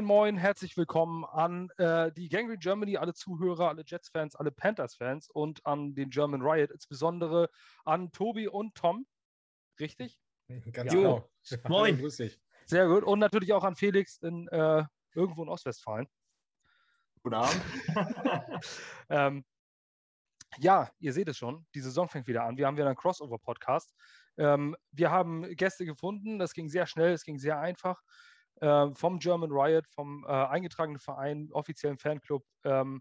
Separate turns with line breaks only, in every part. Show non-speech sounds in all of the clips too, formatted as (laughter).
Moin, moin, herzlich willkommen an äh, die Gangrene Germany, alle Zuhörer, alle Jets-Fans, alle Panthers-Fans und an den German Riot, insbesondere an Tobi und Tom. Richtig?
Ganz ja. genau. (laughs)
Moin. Grüß dich. Sehr gut. Und natürlich auch an Felix in äh, irgendwo in Ostwestfalen.
Guten Abend. (laughs)
ähm, ja, ihr seht es schon, die Saison fängt wieder an. Wir haben wieder einen Crossover-Podcast. Ähm, wir haben Gäste gefunden, das ging sehr schnell, es ging sehr einfach vom German Riot, vom äh, eingetragenen Verein, offiziellen Fanclub ähm,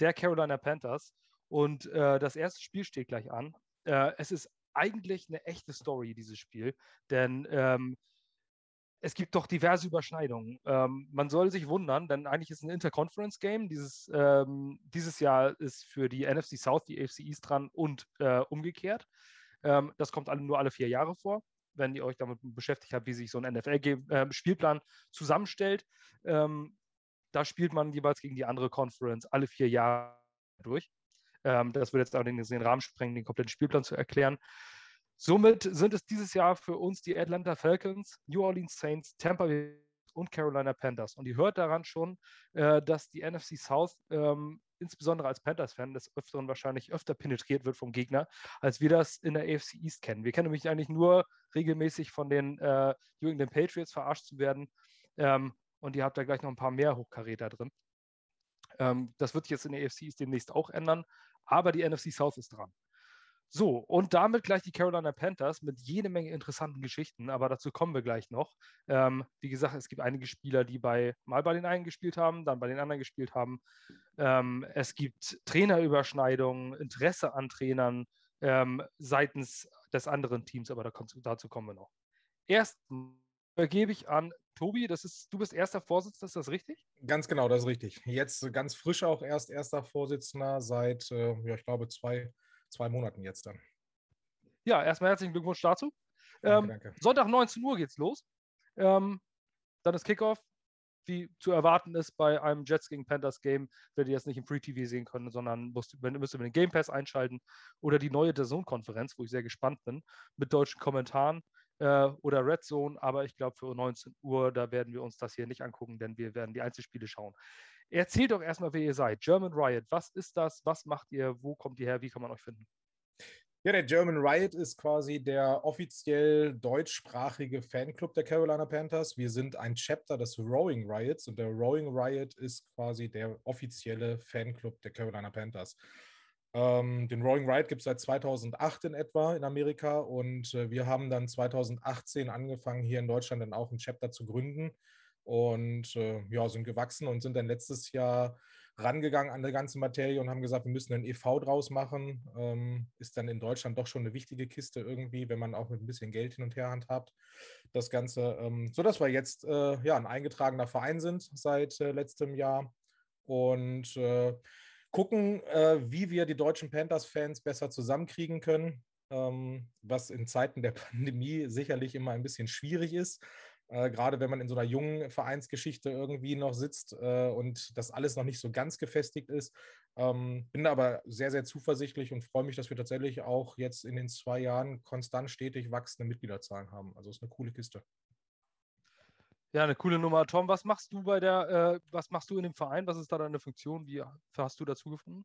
der Carolina Panthers. Und äh, das erste Spiel steht gleich an. Äh, es ist eigentlich eine echte Story, dieses Spiel, denn ähm, es gibt doch diverse Überschneidungen. Ähm, man soll sich wundern, denn eigentlich ist es ein Interconference-Game. Dieses, ähm, dieses Jahr ist für die NFC South die AFC East dran und äh, umgekehrt. Ähm, das kommt alle, nur alle vier Jahre vor wenn ihr euch damit beschäftigt habt, wie sich so ein NFL-Spielplan äh, zusammenstellt. Ähm, da spielt man jeweils gegen die andere Conference alle vier Jahre durch. Ähm, das würde jetzt allerdings den Rahmen sprengen, den kompletten Spielplan zu erklären. Somit sind es dieses Jahr für uns die Atlanta Falcons, New Orleans Saints, Tampa Bay und Carolina Panthers. Und ihr hört daran schon, äh, dass die NFC South ähm, insbesondere als Panthers-Fan des Öfteren wahrscheinlich öfter penetriert wird vom Gegner, als wir das in der AFC East kennen. Wir kennen nämlich eigentlich nur regelmäßig von den äh, New England Patriots verarscht zu werden. Ähm, und ihr habt da gleich noch ein paar mehr Hochkaräter drin. Ähm, das wird sich jetzt in der AFC East demnächst auch ändern, aber die NFC South ist dran. So, und damit gleich die Carolina Panthers mit jede Menge interessanten Geschichten, aber dazu kommen wir gleich noch. Ähm, wie gesagt, es gibt einige Spieler, die bei, mal bei den einen gespielt haben, dann bei den anderen gespielt haben. Ähm, es gibt Trainerüberschneidungen, Interesse an Trainern ähm, seitens des anderen Teams, aber dazu kommen wir noch. Erst gebe ich an Tobi, das ist, du bist erster Vorsitzender, ist das richtig?
Ganz genau, das ist richtig. Jetzt ganz frisch auch erst erster Vorsitzender seit, äh, ja, ich glaube, zwei zwei Monaten jetzt dann.
Ja, erstmal herzlichen Glückwunsch dazu. Danke, ähm, danke. Sonntag 19 Uhr geht's los. Ähm, dann ist Kickoff. Wie zu erwarten ist bei einem Jets gegen Panthers Game, werdet ihr jetzt nicht im Free TV sehen können, sondern müsst, müsst ihr den Game Pass einschalten oder die neue Zone-Konferenz, wo ich sehr gespannt bin, mit deutschen Kommentaren äh, oder Red Zone. Aber ich glaube, für 19 Uhr, da werden wir uns das hier nicht angucken, denn wir werden die Einzelspiele schauen. Erzählt doch erstmal, wer ihr seid. German Riot, was ist das? Was macht ihr? Wo kommt ihr her? Wie kann man euch finden?
Ja, der German Riot ist quasi der offiziell deutschsprachige Fanclub der Carolina Panthers. Wir sind ein Chapter des Rowing Riots und der Rowing Riot ist quasi der offizielle Fanclub der Carolina Panthers. Ähm, den Rowing Riot gibt es seit 2008 in etwa in Amerika und äh, wir haben dann 2018 angefangen, hier in Deutschland dann auch ein Chapter zu gründen und äh, ja, sind gewachsen und sind dann letztes Jahr rangegangen an die ganze Materie und haben gesagt, wir müssen ein EV draus machen. Ähm, ist dann in Deutschland doch schon eine wichtige Kiste irgendwie, wenn man auch mit ein bisschen Geld hin und her handhabt. Das Ganze, ähm, sodass wir jetzt äh, ja, ein eingetragener Verein sind seit äh, letztem Jahr und äh, gucken, äh, wie wir die deutschen Panthers-Fans besser zusammenkriegen können. Ähm, was in Zeiten der (laughs) Pandemie sicherlich immer ein bisschen schwierig ist. Äh, gerade wenn man in so einer jungen Vereinsgeschichte irgendwie noch sitzt äh, und das alles noch nicht so ganz gefestigt ist. Ähm, bin aber sehr, sehr zuversichtlich und freue mich, dass wir tatsächlich auch jetzt in den zwei Jahren konstant stetig wachsende Mitgliederzahlen haben. Also ist eine coole Kiste.
Ja, eine coole Nummer. Tom, was machst du bei der, äh, was machst du in dem Verein? Was ist da deine Funktion? Wie hast du dazu gefunden?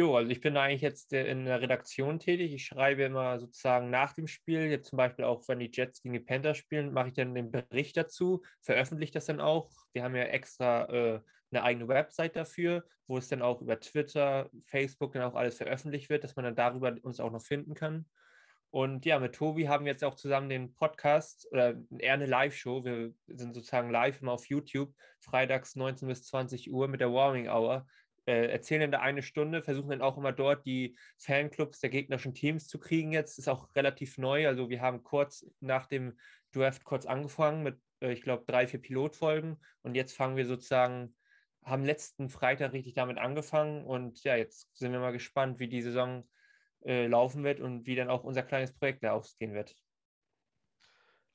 Jo, also ich bin eigentlich jetzt in der Redaktion tätig. Ich schreibe immer sozusagen nach dem Spiel, jetzt zum Beispiel auch, wenn die Jets gegen die Panthers spielen, mache ich dann den Bericht dazu, veröffentliche das dann auch. Wir haben ja extra äh, eine eigene Website dafür, wo es dann auch über Twitter, Facebook dann auch alles veröffentlicht wird, dass man dann darüber uns auch noch finden kann. Und ja, mit Tobi haben wir jetzt auch zusammen den Podcast oder eher eine Live-Show. Wir sind sozusagen live immer auf YouTube, freitags 19 bis 20 Uhr mit der Warming Hour äh, erzählen in der eine Stunde, versuchen dann auch immer dort die Fanclubs der gegnerischen Teams zu kriegen. Jetzt ist auch relativ neu. Also wir haben kurz nach dem Draft kurz angefangen mit, äh, ich glaube, drei, vier Pilotfolgen und jetzt fangen wir sozusagen, haben letzten Freitag richtig damit angefangen und ja, jetzt sind wir mal gespannt, wie die Saison äh, laufen wird und wie dann auch unser kleines Projekt da ausgehen wird.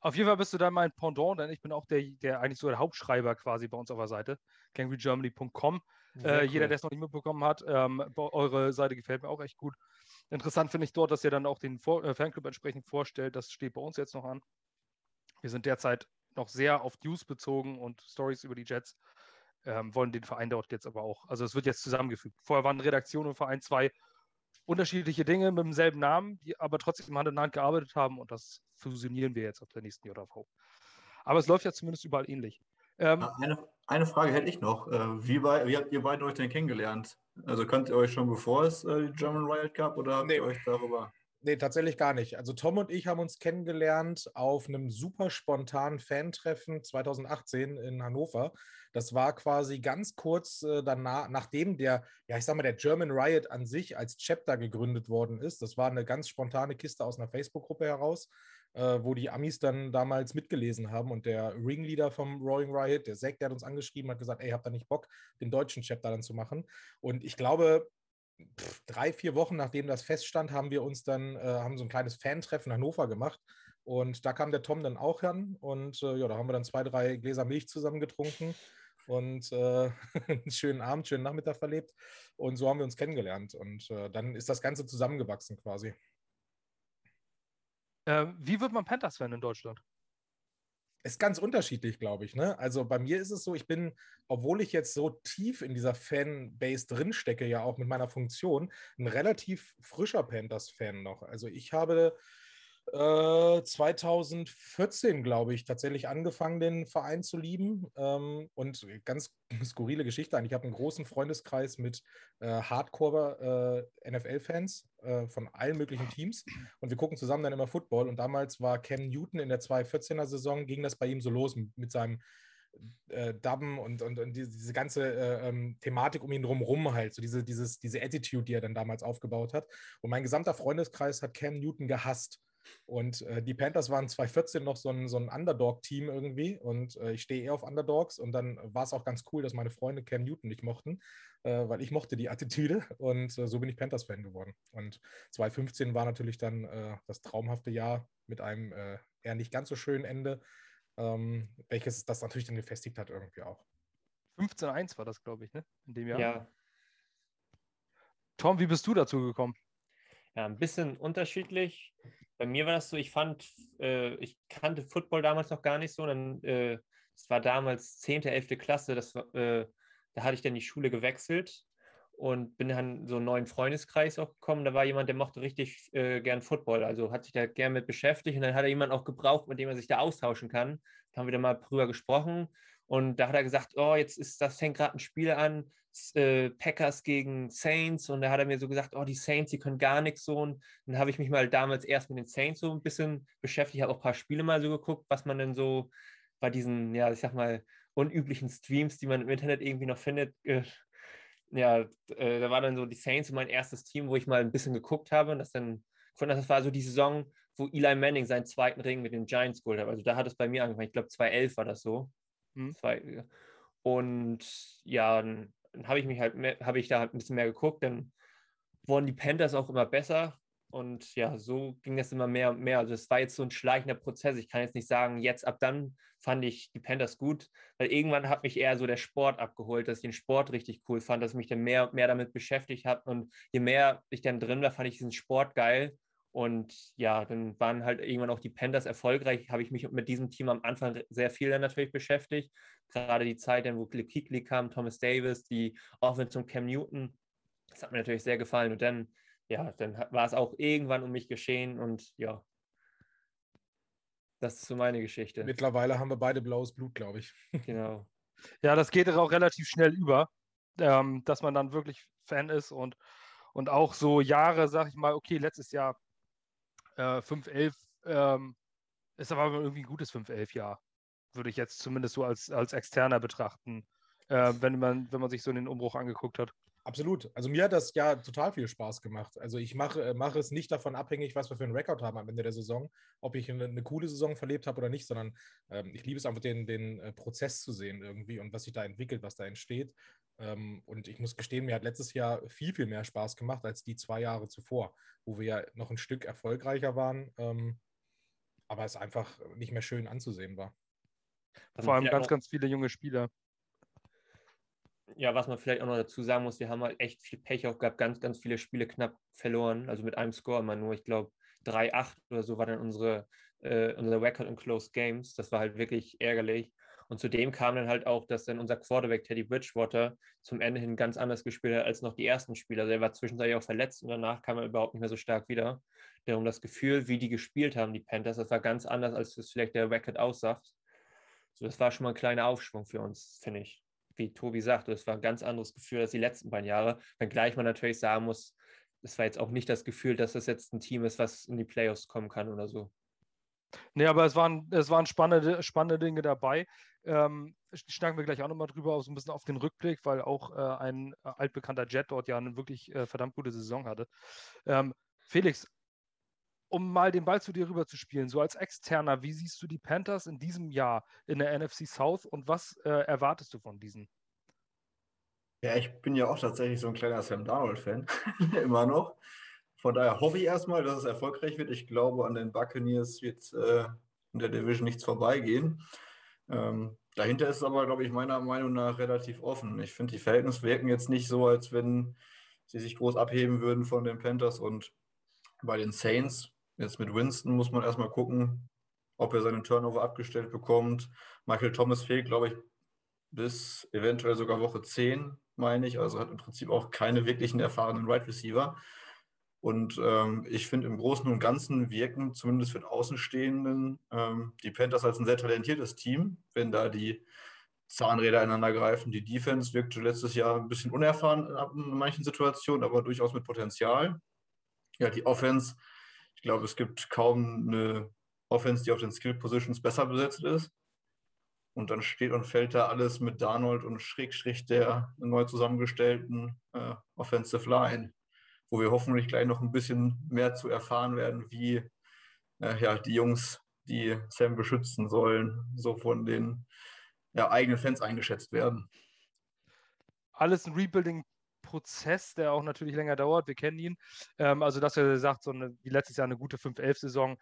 Auf jeden Fall bist du dann mein Pendant, denn ich bin auch der, der eigentlich so der Hauptschreiber quasi bei uns auf der Seite, gangregermany.com. Äh, cool. Jeder, der es noch nicht mitbekommen hat, ähm, eure Seite gefällt mir auch echt gut. Interessant finde ich dort, dass ihr dann auch den Vor äh, Fanclub entsprechend vorstellt. Das steht bei uns jetzt noch an. Wir sind derzeit noch sehr auf News bezogen und Stories über die Jets. Ähm, wollen den Verein dort jetzt aber auch. Also es wird jetzt zusammengefügt. Vorher waren Redaktion und Verein zwei unterschiedliche Dinge mit demselben Namen, die aber trotzdem Hand in Hand gearbeitet haben und das fusionieren wir jetzt auf der nächsten JV. Aber es läuft ja zumindest überall ähnlich.
Ähm, eine, eine Frage hätte ich noch. Äh, wie, bei, wie habt ihr beide euch denn kennengelernt? Also kanntet ihr euch schon bevor es äh, die German Riot gab oder habt nee. ihr euch darüber?
Nee, tatsächlich gar nicht. Also Tom und ich haben uns kennengelernt auf einem super spontanen Fan-Treffen 2018 in Hannover. Das war quasi ganz kurz äh, danach, nachdem der, ja, ich sag mal, der German Riot an sich als Chapter gegründet worden ist. Das war eine ganz spontane Kiste aus einer Facebook-Gruppe heraus, äh, wo die Amis dann damals mitgelesen haben. Und der Ringleader vom Roaring Riot, der Zack, der hat uns angeschrieben, hat gesagt, ey, habt ihr nicht Bock, den deutschen Chapter dann zu machen? Und ich glaube, drei, vier Wochen nachdem das feststand, haben wir uns dann, äh, haben so ein kleines Fan-Treffen in Hannover gemacht. Und da kam der Tom dann auch ran und äh, ja, da haben wir dann zwei, drei Gläser Milch zusammen getrunken und äh, (laughs) einen schönen Abend, schönen Nachmittag verlebt. Und so haben wir uns kennengelernt. Und äh, dann ist das Ganze zusammengewachsen quasi.
Ähm, wie wird man Panthers-Fan in Deutschland?
Ist ganz unterschiedlich, glaube ich. Ne? Also bei mir ist es so, ich bin, obwohl ich jetzt so tief in dieser Fanbase drinstecke, ja auch mit meiner Funktion, ein relativ frischer Panthers-Fan noch. Also ich habe 2014, äh, glaube ich, tatsächlich angefangen, den Verein zu lieben. Ähm, und ganz (laughs) skurrile Geschichte Ich habe einen großen Freundeskreis mit äh, Hardcore-NFL-Fans äh, von allen möglichen Teams. Und wir gucken zusammen dann immer Football. Und damals war Cam Newton in der 2014er-Saison, ging das bei ihm so los mit seinem äh, Dubben und, und, und diese, diese ganze äh, ähm, Thematik um ihn drumherum halt, so diese, dieses, diese Attitude, die er dann damals aufgebaut hat. Und mein gesamter Freundeskreis hat Cam Newton gehasst. Und äh, die Panthers waren 2014 noch so ein, so ein Underdog-Team irgendwie und äh, ich stehe eher auf Underdogs und dann war es auch ganz cool, dass meine Freunde Cam Newton nicht mochten, äh, weil ich mochte die Attitüde (laughs) und äh, so bin ich Panthers-Fan geworden. Und 2015 war natürlich dann äh, das traumhafte Jahr mit einem äh, eher nicht ganz so schönen Ende, ähm, welches das natürlich dann gefestigt hat irgendwie auch.
15-1 war das, glaube ich, ne? In dem Jahr.
Ja.
Tom, wie bist du dazu gekommen?
Ja, ein bisschen unterschiedlich bei mir war das so, ich fand, äh, ich kannte Football damals noch gar nicht so. Dann, äh, das war damals 10., 11. Klasse, das, äh, da hatte ich dann die Schule gewechselt und bin dann so einen neuen Freundeskreis auch gekommen. Da war jemand, der mochte richtig äh, gern Football, also hat sich da gern mit beschäftigt und dann hat er jemanden auch gebraucht, mit dem er sich da austauschen kann. Da haben wir dann mal drüber gesprochen und da hat er gesagt, oh, jetzt ist das fängt gerade ein Spiel an, äh, Packers gegen Saints und da hat er mir so gesagt, oh, die Saints, die können gar nichts so. Und dann habe ich mich mal damals erst mit den Saints so ein bisschen beschäftigt, habe auch ein paar Spiele mal so geguckt, was man denn so bei diesen, ja, ich sag mal, unüblichen Streams, die man im Internet irgendwie noch findet, äh, ja, äh, da war dann so die Saints mein erstes Team, wo ich mal ein bisschen geguckt habe und das dann, das war so die Saison, wo Eli Manning seinen zweiten Ring mit den Giants geholt hat. Also da hat es bei mir angefangen. Ich glaube, 2011 war das so. Hm. Zwei, und ja, dann habe ich mich halt, habe ich da halt ein bisschen mehr geguckt, dann wurden die Panthers auch immer besser. Und ja, so ging das immer mehr und mehr. Also es war jetzt so ein schleichender Prozess. Ich kann jetzt nicht sagen, jetzt ab dann fand ich die Panthers gut, weil irgendwann hat mich eher so der Sport abgeholt, dass ich den Sport richtig cool fand, dass ich mich dann mehr und mehr damit beschäftigt habe. Und je mehr ich dann drin war, fand ich diesen Sport geil. Und ja, dann waren halt irgendwann auch die Panthers erfolgreich. Habe ich mich mit diesem Team am Anfang sehr viel dann natürlich beschäftigt. Gerade die Zeit, dann, wo Keekly kam, Thomas Davis, die Offense und Cam Newton. Das hat mir natürlich sehr gefallen. Und dann, ja, dann war es auch irgendwann um mich geschehen. Und ja, das ist so meine Geschichte.
Mittlerweile haben wir beide blaues Blut, glaube ich. (laughs)
Genau.
Ja, das geht auch relativ schnell über, ähm, dass man dann wirklich Fan ist und, und auch so Jahre, sag ich mal, okay, letztes Jahr äh, 5-11 ähm, ist aber irgendwie ein gutes 5-11-Jahr, würde ich jetzt zumindest so als, als Externer betrachten, äh, wenn, man, wenn man sich so den Umbruch angeguckt hat.
Absolut. Also mir hat das ja total viel Spaß gemacht. Also ich mache, äh, mache es nicht davon abhängig, was wir für einen Rekord haben am Ende der Saison, ob ich eine, eine coole Saison verlebt habe oder nicht, sondern ähm, ich liebe es einfach, den, den äh, Prozess zu sehen irgendwie und was sich da entwickelt, was da entsteht. Ähm, und ich muss gestehen, mir hat letztes Jahr viel, viel mehr Spaß gemacht als die zwei Jahre zuvor, wo wir ja noch ein Stück erfolgreicher waren, ähm, aber es einfach nicht mehr schön anzusehen war.
Vor allem ganz, ganz viele junge Spieler.
Ja, was man vielleicht auch noch dazu sagen muss, wir haben halt echt viel Pech auch gehabt, ganz, ganz viele Spiele knapp verloren, also mit einem Score immer nur, ich glaube 3-8 oder so war dann unsere äh, unser Record in Close Games. Das war halt wirklich ärgerlich. Und zudem kam dann halt auch, dass dann unser Quarterback Teddy Bridgewater zum Ende hin ganz anders gespielt hat als noch die ersten Spieler. Also er war zwischenzeitlich auch verletzt und danach kam er überhaupt nicht mehr so stark wieder. Darum das Gefühl, wie die gespielt haben, die Panthers, das war ganz anders, als es vielleicht der Record aussagt. So, das war schon mal ein kleiner Aufschwung für uns, finde ich. Wie Tobi sagt, das war ein ganz anderes Gefühl als die letzten beiden Jahre. Wenngleich man natürlich sagen muss, es war jetzt auch nicht das Gefühl, dass das jetzt ein Team ist, was in die Playoffs kommen kann oder so.
Nee, aber es waren, es waren spannende, spannende Dinge dabei. Ähm, schnacken wir gleich auch nochmal drüber, so ein bisschen auf den Rückblick, weil auch äh, ein altbekannter Jet dort ja eine wirklich äh, verdammt gute Saison hatte. Ähm, Felix, um mal den Ball zu dir rüber zu spielen, so als Externer, wie siehst du die Panthers in diesem Jahr in der NFC South und was äh, erwartest du von diesen?
Ja, ich bin ja auch tatsächlich so ein kleiner Sam Darnold-Fan, (laughs) immer noch. Von daher hoffe ich erstmal, dass es erfolgreich wird. Ich glaube, an den Buccaneers wird äh, in der Division nichts vorbeigehen. Ähm, dahinter ist es aber, glaube ich, meiner Meinung nach relativ offen. Ich finde, die Verhältnisse wirken jetzt nicht so, als wenn sie sich groß abheben würden von den Panthers und bei den Saints. Jetzt mit Winston muss man erstmal gucken, ob er seinen Turnover abgestellt bekommt. Michael Thomas fehlt, glaube ich, bis eventuell sogar Woche 10, meine ich. Also hat im Prinzip auch keine wirklichen erfahrenen Wide right Receiver. Und ähm, ich finde, im Großen und Ganzen wirken, zumindest für den Außenstehenden, ähm, die Panthers als ein sehr talentiertes Team, wenn da die Zahnräder ineinander greifen. Die Defense wirkte letztes Jahr ein bisschen unerfahren in manchen Situationen, aber durchaus mit Potenzial. Ja, die Offense, ich glaube, es gibt kaum eine Offense, die auf den Skill Positions besser besetzt ist. Und dann steht und fällt da alles mit Darnold und Schrägstrich der neu zusammengestellten äh, Offensive Line wo wir hoffentlich gleich noch ein bisschen mehr zu erfahren werden, wie äh, ja, die Jungs, die Sam beschützen sollen, so von den ja, eigenen Fans eingeschätzt werden.
Alles ein Rebuilding-Prozess, der auch natürlich länger dauert. Wir kennen ihn. Ähm, also, dass er sagt, so eine, wie letztes Jahr eine gute 5-11-Saison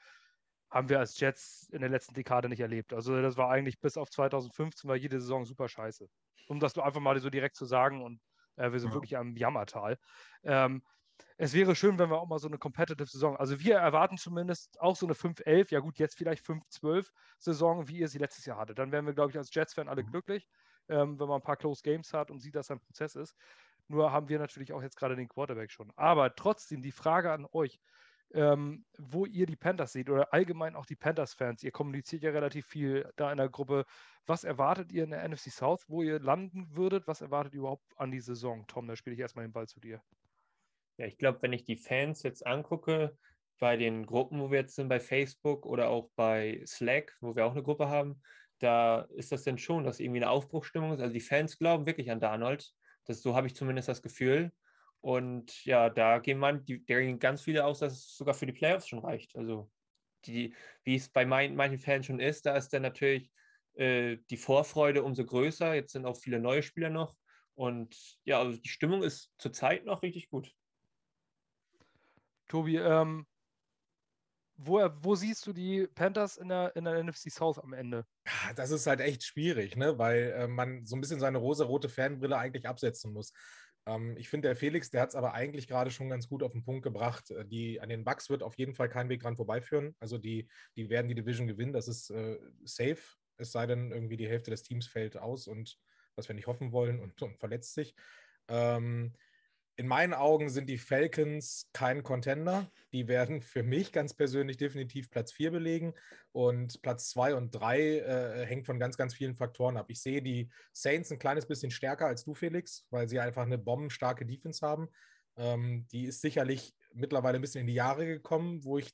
haben wir als Jets in der letzten Dekade nicht erlebt. Also das war eigentlich bis auf 2015 war jede Saison super scheiße. Um das einfach mal so direkt zu sagen und äh, wir sind ja. wirklich am Jammertal. Ähm, es wäre schön, wenn wir auch mal so eine Competitive Saison, also wir erwarten zumindest auch so eine 5-11, ja gut, jetzt vielleicht 5-12 Saison, wie ihr sie letztes Jahr hattet. Dann wären wir, glaube ich, als Jets-Fan alle mhm. glücklich, ähm, wenn man ein paar Close Games hat und sieht, dass ein Prozess ist. Nur haben wir natürlich auch jetzt gerade den Quarterback schon. Aber trotzdem die Frage an euch, ähm, wo ihr die Panthers seht oder allgemein auch die Panthers-Fans. Ihr kommuniziert ja relativ viel da in der Gruppe. Was erwartet ihr in der NFC South, wo ihr landen würdet? Was erwartet ihr überhaupt an die Saison? Tom, da spiele ich erstmal den Ball zu dir.
Ja, ich glaube, wenn ich die Fans jetzt angucke, bei den Gruppen, wo wir jetzt sind, bei Facebook oder auch bei Slack, wo wir auch eine Gruppe haben, da ist das denn schon, dass irgendwie eine Aufbruchstimmung ist. Also die Fans glauben wirklich an Darnold. Das, so habe ich zumindest das Gefühl. Und ja, da gehen man, die, da gehen ganz viele aus, dass es sogar für die Playoffs schon reicht. Also die, wie es bei mein, manchen Fans schon ist, da ist dann natürlich äh, die Vorfreude umso größer. Jetzt sind auch viele neue Spieler noch. Und ja, also die Stimmung ist zurzeit noch richtig gut.
Tobi, ähm, wo, wo, siehst du die Panthers in der, in der NFC South am Ende?
Das ist halt echt schwierig, ne? weil äh, man so ein bisschen seine rosa-rote Fanbrille eigentlich absetzen muss. Ähm, ich finde, der Felix, der hat es aber eigentlich gerade schon ganz gut auf den Punkt gebracht. Äh, die, an den Bucks wird auf jeden Fall kein Weg dran vorbeiführen. Also die, die werden die Division gewinnen, das ist äh, safe. Es sei denn, irgendwie die Hälfte des Teams fällt aus und was wir nicht hoffen wollen und, und verletzt sich. Ähm, in meinen Augen sind die Falcons kein Contender. Die werden für mich ganz persönlich definitiv Platz 4 belegen. Und Platz 2 und 3 äh, hängt von ganz, ganz vielen Faktoren ab. Ich sehe die Saints ein kleines bisschen stärker als du, Felix, weil sie einfach eine bombenstarke Defense haben. Ähm, die ist sicherlich mittlerweile ein bisschen in die Jahre gekommen, wo ich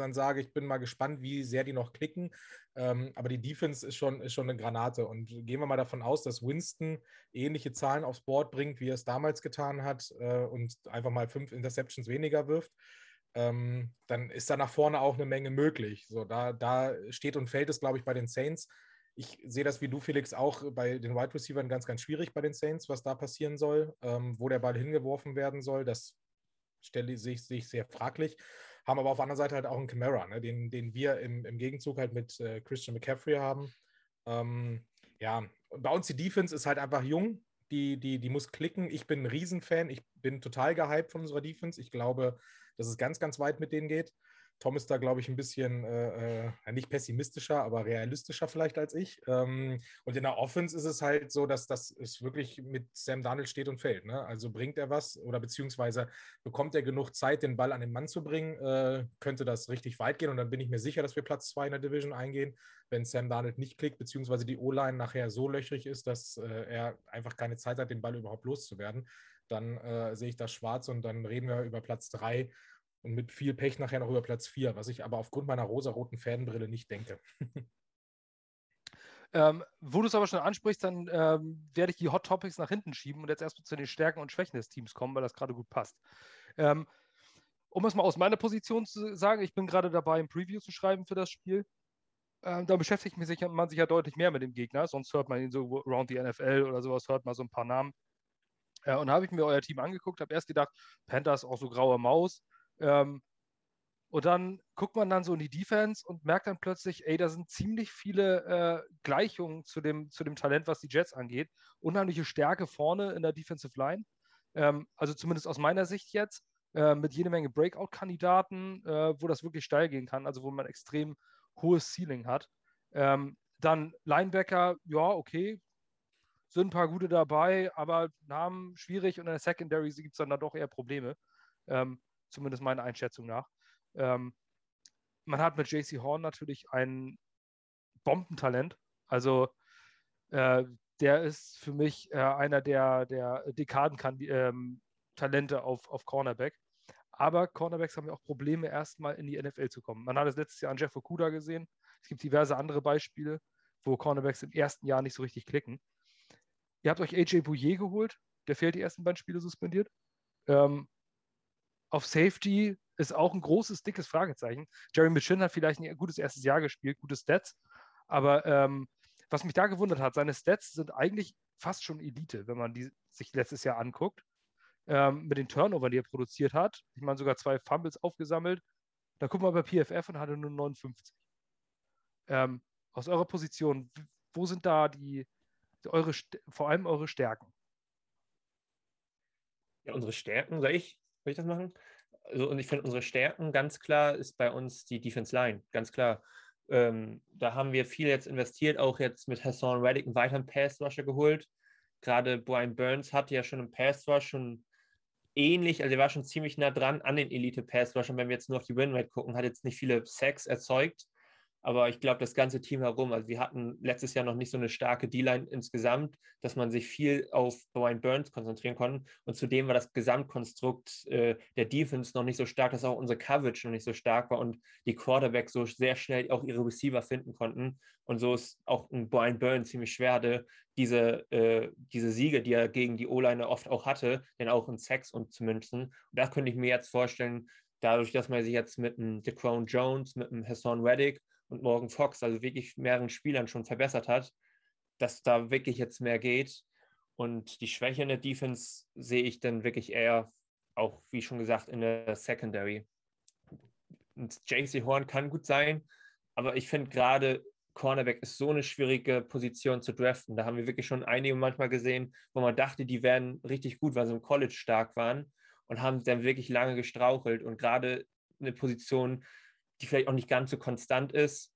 dann sage, ich bin mal gespannt, wie sehr die noch klicken. Ähm, aber die Defense ist schon, ist schon eine Granate. Und gehen wir mal davon aus, dass Winston ähnliche Zahlen aufs Board bringt, wie er es damals getan hat äh, und einfach mal fünf Interceptions weniger wirft. Ähm, dann ist da nach vorne auch eine Menge möglich. So, da, da steht und fällt es, glaube ich, bei den Saints. Ich sehe das wie du, Felix, auch bei den Wide Receivers ganz, ganz schwierig bei den Saints, was da passieren soll, ähm, wo der Ball hingeworfen werden soll. Das stelle ich, sehe sehr fraglich haben aber auf der anderen Seite halt auch einen Camara, ne, den, den wir im, im Gegenzug halt mit äh, Christian McCaffrey haben. Ähm, ja, bei uns die Defense ist halt einfach jung, die, die, die muss klicken. Ich bin ein Riesenfan, ich bin total gehypt von unserer Defense. Ich glaube, dass es ganz, ganz weit mit denen geht. Tom ist da, glaube ich, ein bisschen äh, äh, nicht pessimistischer, aber realistischer vielleicht als ich. Ähm, und in der Offense ist es halt so, dass das es wirklich mit Sam Darnold steht und fällt. Ne? Also bringt er was oder beziehungsweise bekommt er genug Zeit, den Ball an den Mann zu bringen, äh, könnte das richtig weit gehen. Und dann bin ich mir sicher, dass wir Platz zwei in der Division eingehen, wenn Sam Darnold nicht klickt, beziehungsweise die O-Line nachher so löchrig ist, dass äh, er einfach keine Zeit hat, den Ball überhaupt loszuwerden. Dann äh, sehe ich das schwarz und dann reden wir über Platz drei und mit viel Pech nachher noch über Platz 4, was ich aber aufgrund meiner rosaroten Fanbrille nicht denke. (laughs)
Ähm, wo du es aber schon ansprichst, dann ähm, werde ich die Hot Topics nach hinten schieben und jetzt erstmal zu den Stärken und Schwächen des Teams kommen, weil das gerade gut passt. Ähm, um es mal aus meiner Position zu sagen, ich bin gerade dabei, ein Preview zu schreiben für das Spiel. Ähm, da beschäftigt man sich, man sich ja deutlich mehr mit dem Gegner, sonst hört man ihn so around die NFL oder sowas, hört man so ein paar Namen. Äh, und da habe ich mir euer Team angeguckt, habe erst gedacht, Panthers auch so graue Maus, ähm, und dann guckt man dann so in die Defense und merkt dann plötzlich, ey, da sind ziemlich viele äh, Gleichungen zu dem, zu dem Talent, was die Jets angeht. Unheimliche Stärke vorne in der Defensive Line. Ähm, also zumindest aus meiner Sicht jetzt, äh, mit jede Menge Breakout-Kandidaten, äh, wo das wirklich steil gehen kann, also wo man extrem hohes Ceiling hat. Ähm, dann Linebacker, ja, okay, sind ein paar gute dabei, aber Namen schwierig und in der Secondary gibt es dann da doch eher Probleme. Ähm, zumindest meiner Einschätzung nach. Ähm, man hat mit JC Horn natürlich ein Bombentalent. Also äh, der ist für mich äh, einer der, der Dekaden-Talente ähm, auf, auf Cornerback. Aber Cornerbacks haben ja auch Probleme, erstmal in die NFL zu kommen. Man hat es letztes Jahr an Jeff Okuda gesehen. Es gibt diverse andere Beispiele, wo Cornerbacks im ersten Jahr nicht so richtig klicken. Ihr habt euch AJ Bouye geholt. Der fehlt die ersten beiden Spiele suspendiert. Ähm, auf Safety ist auch ein großes, dickes Fragezeichen. Jerry Michin hat vielleicht ein gutes erstes Jahr gespielt, gute Stats, aber ähm, was mich da gewundert hat, seine Stats sind eigentlich fast schon Elite, wenn man die sich letztes Jahr anguckt. Ähm, mit den Turnovern, die er produziert hat. Ich meine, sogar zwei Fumbles aufgesammelt. Da gucken wir bei PFF und hatte nur 59. Ähm, aus eurer Position, wo sind da die, eure, vor allem eure Stärken?
Ja, unsere Stärken, soll ich? Soll ich das machen? Also, und ich finde, unsere Stärken ganz klar ist bei uns die Defense Line, ganz klar. Ähm, da haben wir viel jetzt investiert, auch jetzt mit Hassan Reddick einen weiteren Pass-Rusher geholt. Gerade Brian Burns hatte ja schon im Pass-Rush schon ähnlich, also er war schon ziemlich nah dran an den Elite-Pass-Rushern. Wenn wir jetzt nur auf die Winrate gucken, hat jetzt nicht viele Sacks erzeugt. Aber ich glaube, das ganze Team herum, also wir hatten letztes Jahr noch nicht so eine starke D-Line insgesamt, dass man sich viel auf Brian Burns konzentrieren konnte. Und zudem war das Gesamtkonstrukt äh, der Defense noch nicht so stark, dass auch unsere Coverage noch nicht so stark war und die Quarterbacks so sehr schnell auch ihre Receiver finden konnten. Und so ist auch ein Brian Burns ziemlich schwer diese, äh, diese Siege, die er gegen die O-Line oft auch hatte, denn auch in Sex und zumindest. Und da könnte ich mir jetzt vorstellen, dadurch, dass man sich jetzt mit einem DeCrone Jones, mit einem Hassan Reddick und Morgan Fox, also wirklich mehreren Spielern schon verbessert hat, dass da wirklich jetzt mehr geht. Und die Schwäche in der Defense sehe ich dann wirklich eher, auch wie schon gesagt, in der Secondary. Und JC Horn kann gut sein, aber ich finde gerade Cornerback ist so eine schwierige Position zu draften. Da haben wir wirklich schon einige manchmal gesehen, wo man dachte, die wären richtig gut, weil sie im College stark waren und haben dann wirklich lange gestrauchelt. Und gerade eine Position, die vielleicht auch nicht ganz so konstant ist,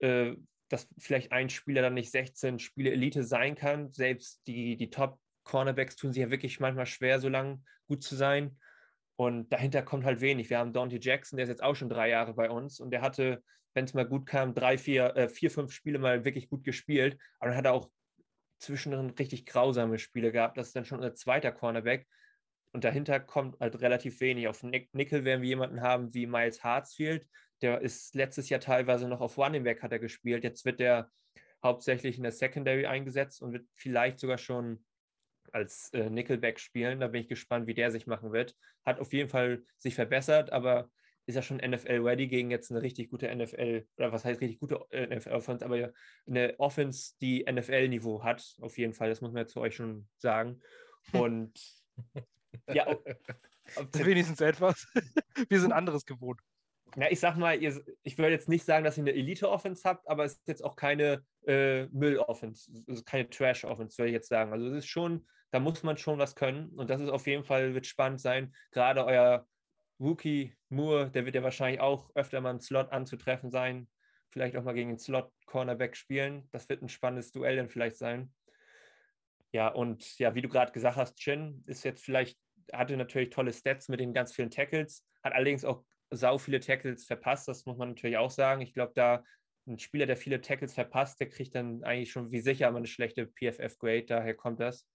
äh, dass vielleicht ein Spieler dann nicht 16 Spiele Elite sein kann. Selbst die, die Top-Cornerbacks tun sich ja wirklich manchmal schwer, so lange gut zu sein. Und dahinter kommt halt wenig. Wir haben Dante Jackson, der ist jetzt auch schon drei Jahre bei uns und der hatte, wenn es mal gut kam, drei, vier, äh, vier, fünf Spiele mal wirklich gut gespielt. Aber dann hat er auch zwischendrin richtig grausame Spiele gehabt. Das ist dann schon unser zweiter Cornerback. Und dahinter kommt halt relativ wenig. Auf Nickel werden wir jemanden haben wie Miles Hartsfield, der ist letztes Jahr teilweise noch auf Running Back hat er gespielt. Jetzt wird er hauptsächlich in der Secondary eingesetzt und wird vielleicht sogar schon als äh, Nickelback spielen. Da bin ich gespannt, wie der sich machen wird. Hat auf jeden Fall sich verbessert, aber ist ja schon NFL-ready gegen jetzt eine richtig gute NFL, oder was heißt richtig gute äh, NFL-Offense, aber eine Offense, die NFL-Niveau hat, auf jeden Fall. Das muss man jetzt zu euch schon sagen. Und (laughs) ja, (laughs)
wenigstens etwas. (laughs) Wir sind anderes gewohnt
ja, ich sag mal, ihr, ich würde jetzt nicht sagen, dass ihr eine Elite-Offense habt, aber es ist jetzt auch keine äh, Müll-Offense, also keine Trash-Offense, würde ich jetzt sagen. Also es ist schon, da muss man schon was können und das ist auf jeden Fall, wird spannend sein. Gerade euer Wookie Moore, der wird ja wahrscheinlich auch öfter mal im Slot anzutreffen sein. Vielleicht auch mal gegen den Slot-Cornerback spielen. Das wird ein spannendes Duell dann vielleicht sein. Ja, und ja, wie du gerade gesagt hast, Chin ist jetzt vielleicht, hatte natürlich tolle Stats mit den ganz vielen Tackles, hat allerdings auch sau viele Tackles verpasst, das muss man natürlich auch sagen. Ich glaube, da ein Spieler, der viele Tackles verpasst, der kriegt dann eigentlich schon wie sicher immer eine schlechte PFF-Grade, daher kommt das.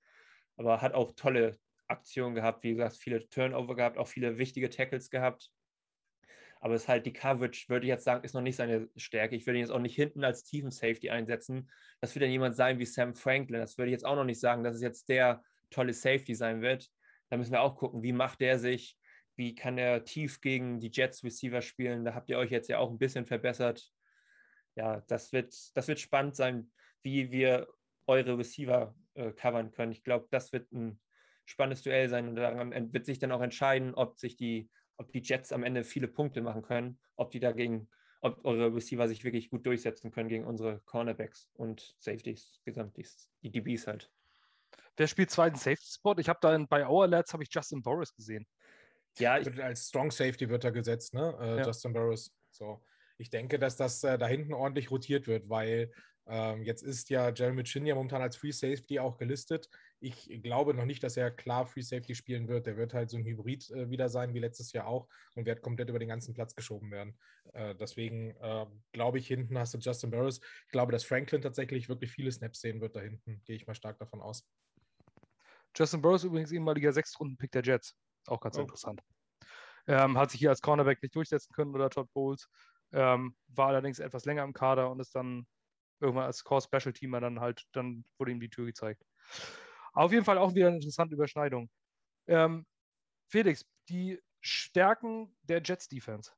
Aber hat auch tolle Aktionen gehabt, wie gesagt, viele Turnover gehabt, auch viele wichtige Tackles gehabt. Aber es ist halt die Coverage, würde ich jetzt sagen, ist noch nicht seine Stärke. Ich würde ihn jetzt auch nicht hinten als tiefen Safety einsetzen. Das wird dann jemand sein wie Sam Franklin. Das würde ich jetzt auch noch nicht sagen, dass es jetzt der tolle Safety sein wird. Da müssen wir auch gucken, wie macht der sich, wie kann er tief gegen die Jets Receiver spielen. Da habt ihr euch jetzt ja auch ein bisschen verbessert. Ja, das wird, das wird spannend sein, wie wir eure Receiver äh, covern können. Ich glaube, das wird ein spannendes Duell sein und daran wird sich dann auch entscheiden, ob sich die, ob die Jets am Ende viele Punkte machen können, ob die dagegen, ob eure Receiver sich wirklich gut durchsetzen können gegen unsere Cornerbacks und Safeties, gesamt die, die DBs halt.
Wer spielt zweiten Safety Spot? Ich habe da in, bei Our Lads habe ich Justin Boris gesehen.
Ja, ich, als Strong Safety wird er gesetzt, ne? Äh, ja. Justin Boris. So. Ich denke, dass das äh, da hinten ordentlich rotiert wird, weil ähm, jetzt ist ja Jeremy Chin ja momentan als Free Safety auch gelistet. Ich glaube noch nicht, dass er klar Free Safety spielen wird. Der wird halt so ein Hybrid äh, wieder sein, wie letztes Jahr auch, und wird komplett über den ganzen Platz geschoben werden. Äh, deswegen äh, glaube ich, hinten hast du Justin Burris. Ich glaube, dass Franklin tatsächlich wirklich viele Snaps sehen wird da hinten. Gehe ich mal stark davon aus.
Justin Burris übrigens ehemaliger Sechstrunden-Pick der Jets. Auch ganz oh. interessant. Ähm, hat sich hier als Cornerback nicht durchsetzen können oder Todd Bowles. Ähm, war allerdings etwas länger im Kader und ist dann irgendwann als Core Special Teamer dann halt, dann wurde ihm die Tür gezeigt. Auf jeden Fall auch wieder eine interessante Überschneidung. Ähm, Felix, die Stärken der Jets Defense.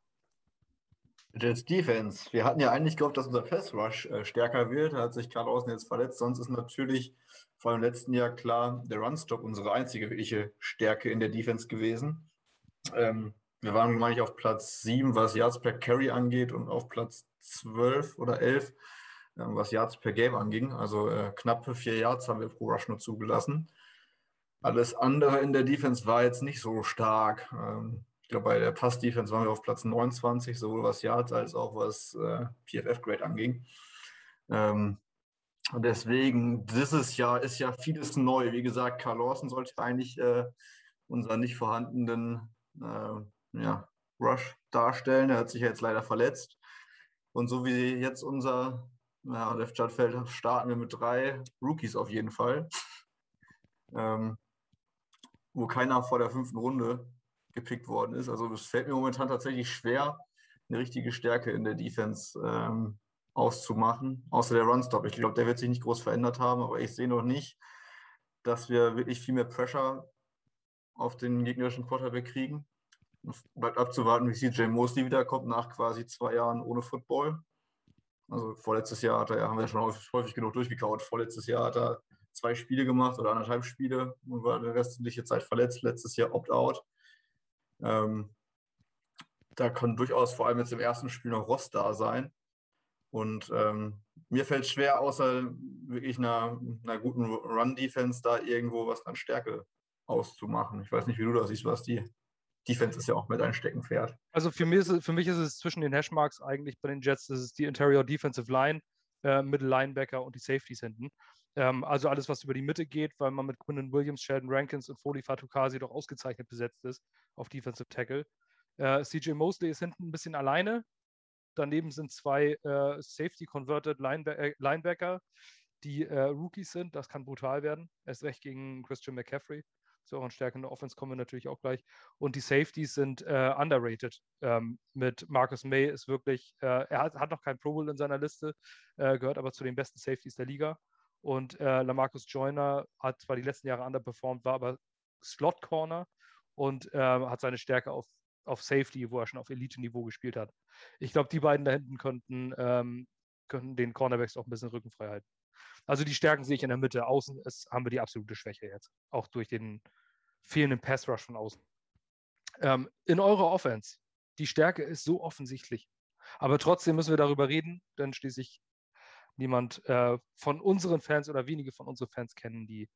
Jets Defense. Wir hatten ja eigentlich gehofft, dass unser Pass Rush äh, stärker wird. Da hat sich Karl Außen jetzt verletzt. Sonst ist natürlich vor dem letzten Jahr klar der Runstop unsere einzige wirkliche Stärke in der Defense gewesen. Ähm, wir waren, meine ich, auf Platz 7, was Yards per Carry angeht und auf Platz 12 oder 11 ähm, was Yards per Game anging. Also äh, knappe vier Yards haben wir pro Rush nur zugelassen. Alles andere in der Defense war jetzt nicht so stark. Ähm, glaube, bei der Pass-Defense waren wir auf Platz 29, sowohl was Yards als auch was äh, PFF-Grade anging. Ähm, deswegen, dieses Jahr ist ja vieles neu. Wie gesagt, Carl Lawson sollte eigentlich äh, unseren nicht vorhandenen äh, ja, Rush darstellen. Er hat sich jetzt leider verletzt. Und so wie jetzt unser ja, Left Stadtfeld starten wir mit drei Rookies auf jeden Fall. Ähm, wo keiner vor der fünften Runde gepickt worden ist. Also es fällt mir momentan tatsächlich schwer, eine richtige Stärke in der Defense ähm, auszumachen, außer der Runstop. Ich glaube, der wird sich nicht groß verändert haben, aber ich sehe noch nicht, dass wir wirklich viel mehr Pressure auf den gegnerischen Quarterback kriegen. Es bleibt abzuwarten, wie CJ Mosley wiederkommt nach quasi zwei Jahren ohne Football. Also vorletztes Jahr hat er, haben wir schon häufig, häufig genug durchgekaut. Vorletztes Jahr hat er zwei Spiele gemacht oder anderthalb Spiele und war der restliche Zeit verletzt. Letztes Jahr Opt-out. Ähm, da kann durchaus vor allem jetzt im ersten Spiel noch Rost da sein. Und ähm, mir fällt schwer, außer wirklich einer, einer guten Run-Defense da irgendwo was an Stärke auszumachen. Ich weiß nicht, wie du das siehst, was die Defense ist ja auch mit ein Steckenpferd.
Also für mich, ist, für mich ist es zwischen den Hashmarks eigentlich bei den Jets, das ist die Interior Defensive Line, äh, Middle Linebacker und die Safeties hinten. Ähm, also alles, was über die Mitte geht, weil man mit Quinnen Williams, Sheldon Rankins und Foley Fatukasi doch ausgezeichnet besetzt ist auf Defensive Tackle. Äh, CJ Mosley ist hinten ein bisschen alleine. Daneben sind zwei äh, Safety-Converted Linebacker, äh, Linebacker, die äh, Rookies sind. Das kann brutal werden. Erst recht gegen Christian McCaffrey zu euren Stärken der Offense kommen wir natürlich auch gleich. Und die Safeties sind äh, underrated. Ähm, mit Marcus May ist wirklich, äh, er hat, hat, noch kein Pro Bowl in seiner Liste, gehört aber zu den besten Safeties der Liga. Und äh, Lamarcus Joyner hat zwar die letzten Jahre underperformed, war aber Slot Corner und ähm, hat seine Stärke auf, auf Safety, wo er schon auf Elite-Niveau gespielt hat. Ich glaube, die beiden da hinten könnten, ähm, könnten den Cornerbacks auch ein bisschen rückenfrei halten. Also die Stärken sehe ich in der Mitte. Außen ist, haben wir die absolute Schwäche jetzt. Auch durch den fehlenden Pass Rush von außen. Ähm, in eurer Offense, die Stärke ist so offensichtlich. Aber trotzdem müssen wir darüber reden, denn schließlich niemand äh, von unseren Fans oder wenige von unseren Fans kennen die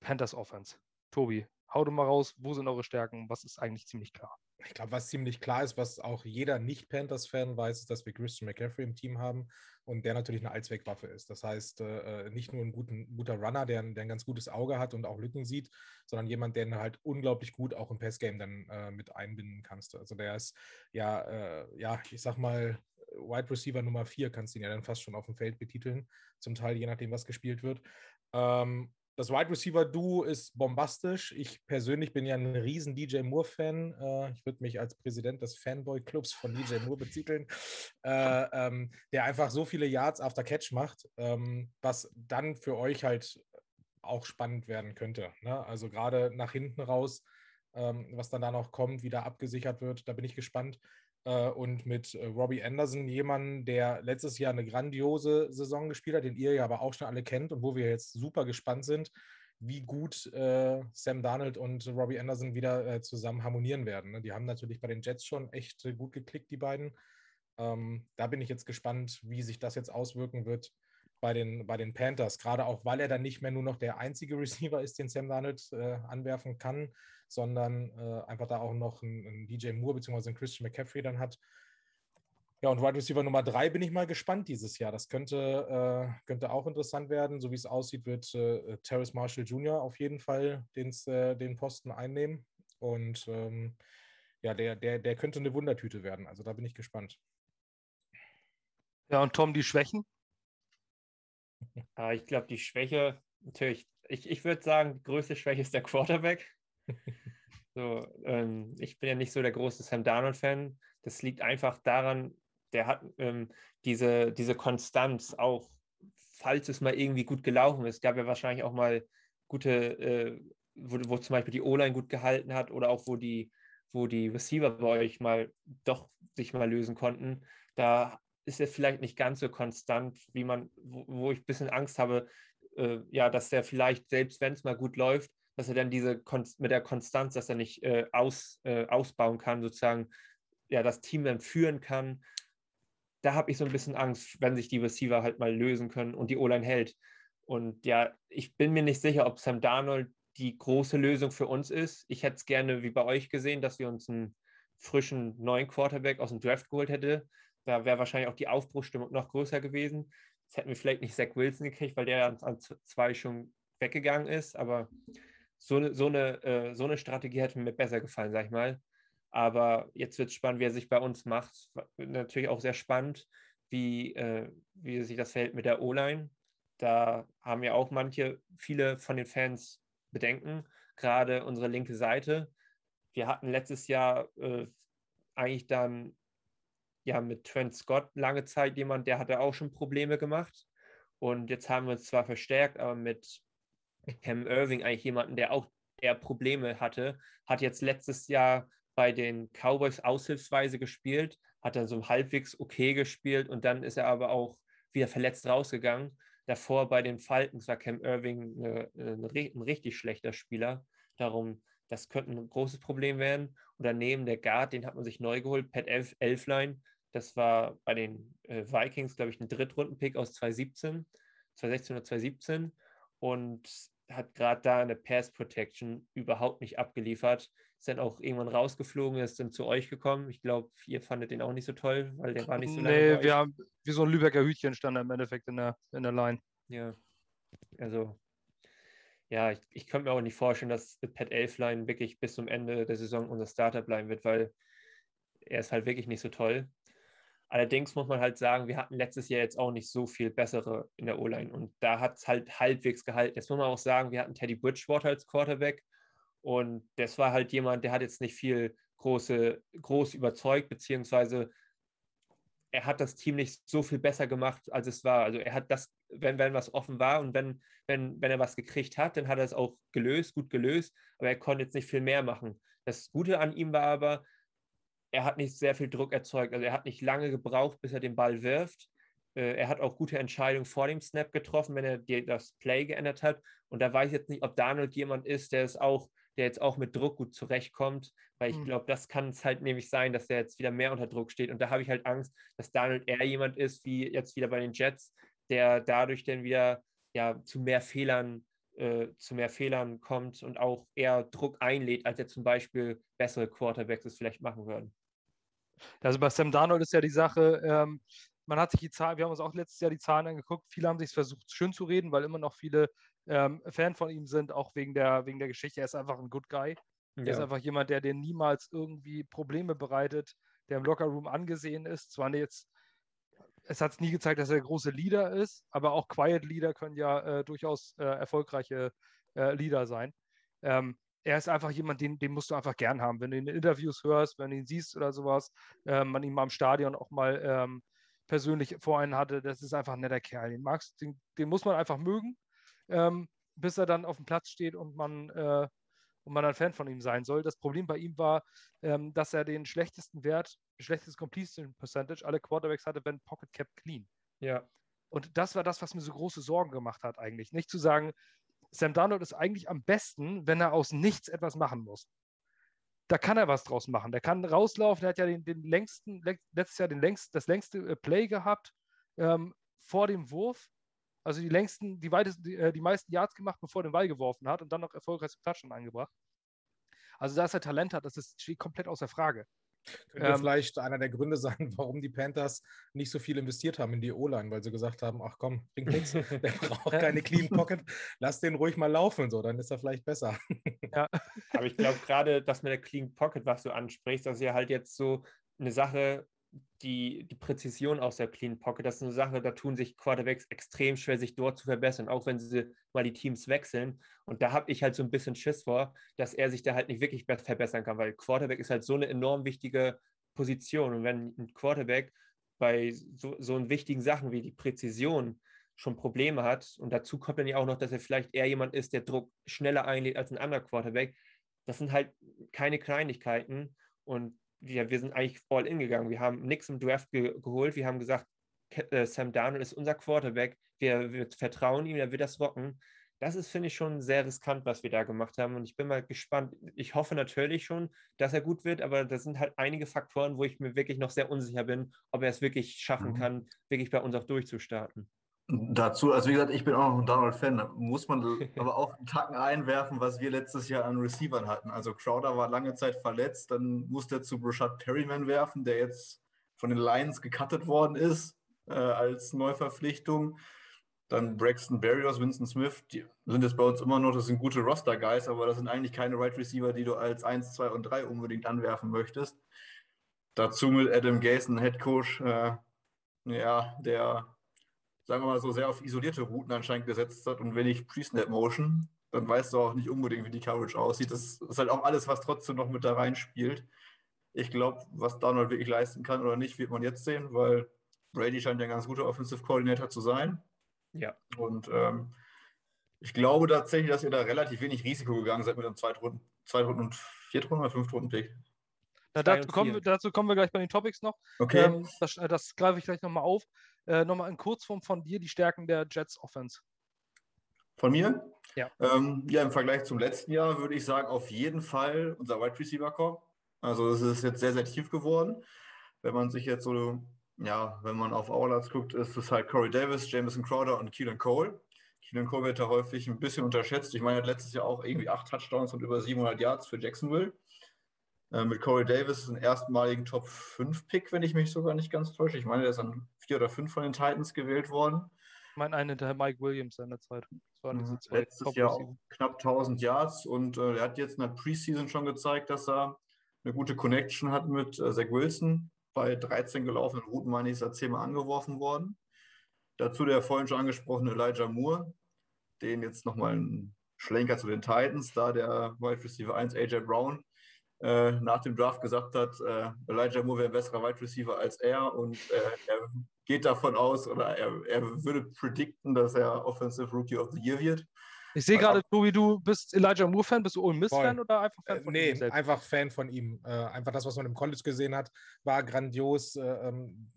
Panthers Offense. Tobi, hau doch mal raus, wo sind eure Stärken? Was ist eigentlich ziemlich klar?
Ich glaube, was ziemlich klar ist, was auch jeder Nicht-Panthers-Fan weiß, ist, dass wir Christian McCaffrey im Team haben und der natürlich eine Allzweckwaffe ist. Das heißt, äh, äh nicht nur ein guten, guter Runner, der, der, ein ganz gutes Auge hat und auch Lücken sieht, sondern jemand, der halt unglaublich gut auch im Passgame dann äh, mit einbinden kannst. Also der ist ja, äh, ja, ich sag mal, Wide Receiver Nummer 4 kannst du ihn ja dann fast schon auf dem Feld betiteln, zum Teil je nachdem, was gespielt wird. Ähm, das Wide Receiver Duo ist bombastisch. Ich persönlich bin ja ein riesen DJ Moore-Fan. Äh, ich würde mich als Präsident des Fanboy-Clubs von DJ Moore betiteln, äh, ähm, der einfach so viele Yards after Catch macht, ähm, was dann für euch halt auch spannend werden könnte. Ne? Also gerade nach hinten raus, ähm, was dann da noch kommt, wie da abgesichert wird, da bin ich gespannt. Äh, und mit äh, Robbie Anderson, jemanden, der letztes Jahr eine grandiose Saison gespielt hat, den ihr ja aber auch schon alle kennt und wo wir jetzt super gespannt sind, wie gut äh, Sam Darnold und Robbie Anderson wieder äh, zusammen harmonieren werden. Ne? Die haben natürlich bei den Jets schon echt äh, gut geklickt, die beiden. Ähm, da bin ich jetzt gespannt, wie sich das jetzt auswirken wird bei den, bei den Panthers, gerade auch, weil er dann nicht mehr nur noch der einzige Receiver ist, den Sam Darnold anwerfen kann, sondern äh, einfach da auch noch einen, DJ Moore bzw. einen Christian McCaffrey dann hat. Ja, und Wide Receiver Nummer drei bin ich mal gespannt dieses Jahr. Das könnte, äh, könnte auch interessant werden. So wie es aussieht, wird äh, Terrace Marshall Jr. auf jeden Fall den, äh, den Posten einnehmen. Und ähm, ja, der, der, der könnte eine Wundertüte werden. Also da bin ich gespannt.
Ja, und Tom, die Schwächen?
Ah, ich glaube, die Schwäche, natürlich, ich, ich würde sagen, die größte Schwäche ist der Quarterback. (laughs) so, ähm, ich bin ja nicht so der große Sam Darnold-Fan. Das liegt einfach daran, der hat ähm, diese, diese Konstanz auch, falls es mal irgendwie gut gelaufen ist. Gab ja wahrscheinlich auch mal gute, äh, wo, wo zum Beispiel die O-Line gut gehalten hat oder auch wo die, wo die Receiver bei euch mal doch sich mal lösen konnten. Da ist er vielleicht nicht ganz so konstant, wie man, wo, wo ich ein bisschen Angst habe, äh, ja, dass er vielleicht, selbst wenn es mal gut läuft, dass er dann diese mit der Konstanz, dass er nicht äh, aus, äh, ausbauen kann, sozusagen, ja, das Team dann führen kann. Da habe ich so ein bisschen Angst, wenn sich die Receiver halt mal lösen können und die O-Line hält. Und ja, ich bin mir nicht sicher, ob Sam Darnold die große Lösung für uns ist. Ich hätte es gerne wie bei euch gesehen, dass wir uns einen frischen neuen Quarterback aus dem Draft geholt hätten. Da wäre wahrscheinlich auch die Aufbruchstimmung noch größer gewesen. Jetzt hätten wir vielleicht nicht Zach Wilson gekriegt, weil der an, zwei schon weggegangen ist. Aber so, so, eine, äh, so eine Strategie hätte mir besser gefallen, sag ich mal. Aber jetzt wird es spannend, wie er sich bei uns macht. Natürlich auch sehr spannend, wie, äh, wie sich das verhält mit der O-Line. Da haben ja auch manche, viele von den Fans Bedenken, gerade unsere linke Seite. Wir hatten letztes Jahr äh, eigentlich dann ja mit Trent Scott lange Zeit jemand, der hatte auch schon Probleme gemacht. Und jetzt haben wir uns zwar verstärkt, aber mit Cam Irving eigentlich jemanden, der auch eher Probleme hatte, hat jetzt letztes Jahr bei den Cowboys aushilfsweise gespielt, hat dann so halbwegs okay gespielt und dann ist er aber auch wieder verletzt rausgegangen. Davor bei den Falcons war Cam Irving eine, ein richtig schlechter Spieler. Darum, das könnte ein großes Problem werden. Und daneben der Guard, den hat man sich neu geholt, Pat Elf, Elfline. Das war bei den äh, Vikings, glaube ich, ein Drittrunden-Pick aus 2017, 2016 oder 2017 und hat gerade da eine Pass Protection überhaupt nicht abgeliefert. Ist dann auch irgendwann rausgeflogen, ist dann zu euch gekommen. Ich glaube, ihr fandet den auch nicht so toll, weil der war nicht so
lange. Nee, wir haben wie so ein Lübecker Hütchen stand er im Endeffekt in der, in der Line.
Ja, also ja, ich, ich könnte mir auch nicht vorstellen, dass Pat Elfline wirklich bis zum Ende der Saison unser Starter bleiben wird, weil er ist halt wirklich nicht so toll. Allerdings muss man halt sagen, wir hatten letztes Jahr jetzt auch nicht so viel bessere in der O-Line und da hat es halt halbwegs gehalten. Jetzt muss man auch sagen, wir hatten Teddy Bridgewater als Quarterback und das war halt jemand, der hat jetzt nicht viel große, groß überzeugt, beziehungsweise er hat das Team nicht so viel besser gemacht, als es war. Also er hat das, wenn, wenn was offen war und wenn, wenn, wenn er was gekriegt hat, dann hat er es auch gelöst, gut gelöst, aber er konnte jetzt nicht viel mehr machen. Das Gute an ihm war aber, er hat nicht sehr viel Druck erzeugt. Also er hat nicht lange gebraucht, bis er den Ball wirft. Äh, er hat auch gute Entscheidungen vor dem Snap getroffen, wenn er das Play geändert hat. Und da weiß ich jetzt nicht, ob Donald jemand ist, der es auch, der jetzt auch mit Druck gut zurechtkommt, weil ich mhm. glaube, das kann es halt nämlich sein, dass er jetzt wieder mehr unter Druck steht. Und da habe ich halt Angst, dass Donald eher jemand ist, wie jetzt wieder bei den Jets, der dadurch dann wieder ja zu mehr Fehlern äh, zu mehr Fehlern kommt und auch eher Druck einlädt, als er zum Beispiel bessere Quarterbacks es vielleicht machen würden.
Also bei Sam Darnold ist ja die Sache, ähm, man hat sich die Zahlen, wir haben uns auch letztes Jahr die Zahlen angeguckt, viele haben sich versucht, schön zu reden, weil immer noch viele ähm, Fan von ihm sind, auch wegen der, wegen der Geschichte. Er ist einfach ein Good Guy. Ja. Er ist einfach jemand, der dir niemals irgendwie Probleme bereitet, der im Lockerroom angesehen ist. Zwar jetzt, es hat es nie gezeigt, dass er der große Leader ist, aber auch Quiet Leader können ja äh, durchaus äh, erfolgreiche äh, Leader sein. Ähm, er ist einfach jemand, den, den musst du einfach gern haben. Wenn du ihn in Interviews hörst, wenn du ihn siehst oder sowas, ähm, man ihn mal im Stadion auch mal ähm, persönlich vor einen hatte, das ist einfach ein netter Kerl. Den magst, den, den muss man einfach mögen, ähm, bis er dann auf dem Platz steht und man, äh, und man ein Fan von ihm sein soll. Das Problem bei ihm war, ähm, dass er den schlechtesten Wert, schlechtestes Completion Percentage alle Quarterbacks hatte, wenn Pocket Cap clean.
Ja.
Und das war das, was mir so große Sorgen gemacht hat, eigentlich. Nicht zu sagen, Sam Darnold ist eigentlich am besten, wenn er aus nichts etwas machen muss. Da kann er was draus machen. Der kann rauslaufen. Er hat ja den, den längsten, letztes Jahr den längst, das längste äh, Play gehabt ähm, vor dem Wurf. Also die längsten, die, weitesten, die, äh, die meisten Yards gemacht, bevor er den Ball geworfen hat und dann noch erfolgreich zum Touchdown eingebracht. Also, dass er Talent hat, das ist, steht komplett außer Frage.
Könnte ähm, vielleicht einer der Gründe sein, (laughs) warum die Panthers nicht so viel investiert haben in die O-Line, weil sie gesagt haben, ach komm, bringt nichts, (laughs) der braucht keine Clean Pocket, lass den ruhig mal laufen, so, dann ist er vielleicht besser. (laughs)
Ja. Aber ich glaube gerade, dass mit der Clean Pocket, was du ansprichst, dass ihr halt jetzt so eine Sache, die, die Präzision aus der Clean Pocket, das ist eine Sache, da tun sich Quarterbacks extrem schwer, sich dort zu verbessern, auch wenn sie mal die Teams wechseln. Und da habe ich halt so ein bisschen Schiss vor, dass er sich da halt nicht wirklich verbessern kann, weil Quarterback ist halt so eine enorm wichtige Position. Und wenn ein Quarterback bei so, so wichtigen Sachen wie die Präzision schon Probleme hat und dazu kommt dann ja auch noch, dass er vielleicht eher jemand ist, der Druck schneller einlädt als ein anderer Quarterback, das sind halt keine Kleinigkeiten. Und wir, wir sind eigentlich all in gegangen. Wir haben nichts im Draft ge geholt. Wir haben gesagt, äh, Sam Darnold ist unser Quarterback. Wir, wir vertrauen ihm, er wird das rocken. Das ist, finde ich, schon sehr riskant, was wir da gemacht haben. Und ich bin mal gespannt. Ich hoffe natürlich schon, dass er gut wird, aber das sind halt einige Faktoren, wo ich mir wirklich noch sehr unsicher bin, ob er es wirklich schaffen mhm. kann, wirklich bei uns auch durchzustarten.
Dazu, also wie gesagt, ich bin auch noch ein Donald-Fan. Muss man (laughs) aber auch einen Tacken einwerfen, was wir letztes Jahr an Receivern hatten. Also Crowder war lange Zeit verletzt, dann musste er zu Brashad Perryman werfen, der jetzt von den Lions gecuttet worden ist äh, als Neuverpflichtung. Dann Braxton Berrios, Winston Smith, die sind jetzt bei uns immer noch, das sind gute Roster-Guys, aber das sind eigentlich keine Right Receiver, die du als 1, 2 und 3 unbedingt anwerfen möchtest. Dazu mit Adam Gase, ein Head Coach, äh, ja, der sagen wir mal so, sehr auf isolierte Routen anscheinend gesetzt hat und wenig Pre-Snap-Motion, dann weißt du auch nicht unbedingt, wie die Coverage aussieht. Das ist halt auch alles, was trotzdem noch mit da reinspielt. Ich glaube, was Donald wirklich leisten kann oder nicht, wird man jetzt sehen, weil Brady scheint ja ein ganz guter Offensive Coordinator zu sein.
Ja.
Und ähm, ich glaube tatsächlich, dass ihr da relativ wenig Risiko gegangen seid mit einem Zweitrunden, Zweitrunden und Viertrunden oder Fünftrunden-Pick.
Na, dazu, kommen wir, dazu kommen wir gleich bei den Topics noch.
Okay.
Ähm, das, das greife ich gleich nochmal auf. Äh, nochmal in Kurzform von dir die Stärken der Jets Offense.
Von mir?
Ja.
Ähm, ja, im Vergleich zum letzten Jahr würde ich sagen, auf jeden Fall unser Wide Receiver Core. Also es ist jetzt sehr, sehr tief geworden. Wenn man sich jetzt so, ja, wenn man auf Outlets guckt, ist es halt Corey Davis, Jameson Crowder und Keelan Cole. Keelan Cole wird da häufig ein bisschen unterschätzt. Ich meine, er hat letztes Jahr auch irgendwie acht Touchdowns und über 700 Yards für Jacksonville. Äh, mit Corey Davis einen erstmaligen Top 5 Pick, wenn ich mich sogar nicht ganz täusche. Ich meine, der ist an vier oder fünf von den Titans gewählt worden.
Ich meine, eine der Mike Williams seiner Zeit. Das
waren diese mhm. Letztes Jahr knapp 1000 Yards und äh, er hat jetzt in der Preseason schon gezeigt, dass er eine gute Connection hat mit äh, Zach Wilson. Bei 13 gelaufenen Routen, meine ich, ist er zehnmal angeworfen worden. Dazu der vorhin schon angesprochene Elijah Moore, den jetzt nochmal ein Schlenker zu den Titans, da der Wide Receiver 1 AJ Brown äh, nach dem Draft gesagt hat, äh, Elijah Moore wäre ein besserer Wide Receiver als er und äh, er geht davon aus oder er, er würde predikten, dass er Offensive Rookie of the Year wird.
Ich sehe gerade, Tobi, du bist Elijah Moore-Fan, bist du Ole Miss-Fan oder einfach Fan
äh, von nee, ihm? Nee, einfach Fan von ihm. Äh, einfach das, was man im College gesehen hat, war grandios. Äh, ähm,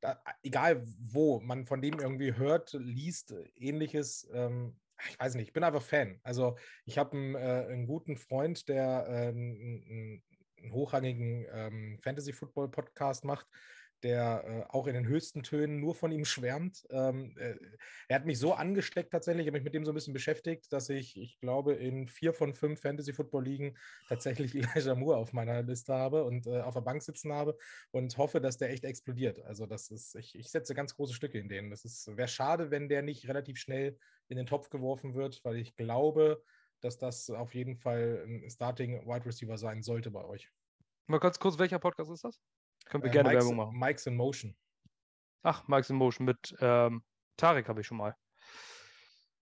da, egal wo man von dem irgendwie hört, liest, ähnliches, ähm, ich weiß nicht, ich bin einfach Fan. Also ich habe einen, äh, einen, guten Freund, der äh, einen, hochrangigen ähm, Fantasy-Football-Podcast macht. der äh, auch in den höchsten Tönen nur von ihm schwärmt. Ähm, äh, er hat mich so angesteckt tatsächlich, ich habe mich mit dem so ein bisschen beschäftigt, dass ich, ich glaube, in vier von fünf Fantasy-Football-Ligen tatsächlich (laughs) Elijah Moore auf meiner Liste habe und äh, auf der Bank sitzen habe und hoffe, dass der echt explodiert. Also das ist, ich, ich setze ganz große Stücke in denen. Das wäre schade, wenn der nicht relativ schnell in den Topf geworfen wird, weil ich glaube, dass das auf jeden Fall ein Starting Wide Receiver sein sollte bei euch.
Mal ganz kurz, welcher Podcast ist das?
Können wir äh, gerne Mike's, Werbung machen. Mike's in Motion.
Ach, Mike's in Motion mit ähm, Tarek habe ich schon mal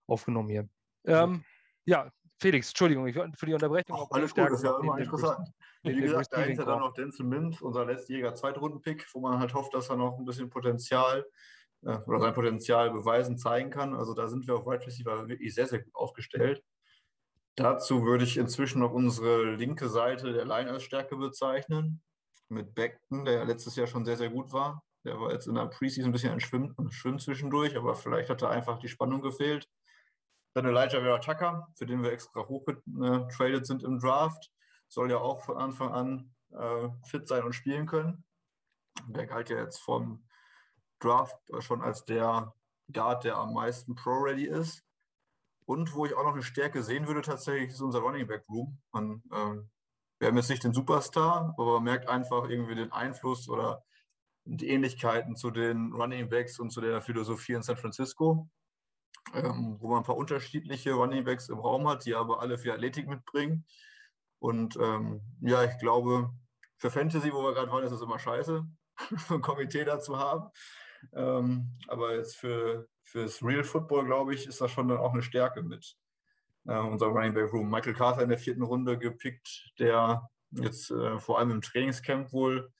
aufgenommen hier. Ähm, ja, Felix, Entschuldigung für die Unterbrechung.
Ach, alles gut, das ist ja immer interessant. Wie gesagt, da ist ja dann noch Denzel Mims, unser letzter Jäger Zweitrunden-Pick, wo man halt hofft, dass er noch ein bisschen Potenzial oder sein Potenzial beweisen, zeigen kann. Also da sind wir auf Wide Receiver wirklich sehr, sehr gut aufgestellt. Dazu würde ich inzwischen noch unsere linke Seite der Line als Stärke bezeichnen mit Beckton, der letztes Jahr schon sehr, sehr gut war. Der war jetzt in der Preseason ein bisschen ein Schwimmen, Schwimmen zwischendurch, aber vielleicht hat da einfach die Spannung gefehlt. Dann Elijah Vera Tucker, für den wir extra hochgetradet sind im Draft. Soll ja auch von Anfang an äh, fit sein und spielen können. Der galt ja jetzt vom Draft schon als der Guard, der am meisten Pro-Ready ist. Und wo ich auch noch eine Stärke sehen würde, tatsächlich ist unser Running Back Room. Man ähm, wir haben jetzt nicht den Superstar, aber man merkt einfach irgendwie den Einfluss oder die Ähnlichkeiten zu den Running Backs und zu der Philosophie in San Francisco, ähm, wo man ein paar unterschiedliche Running Backs im Raum hat, die aber alle viel Athletik mitbringen. Und ähm, ja, ich glaube, für Fantasy, wo wir gerade waren, ist es immer scheiße, (laughs) ein Komitee dazu haben. Ähm, aber jetzt für fürs Real Football, glaube ich, ist das schon dann auch eine Stärke mit äh, unser Running Back Room. Michael Carter in der vierten Runde gepickt, der jetzt äh, vor allem im Trainingscamp wohl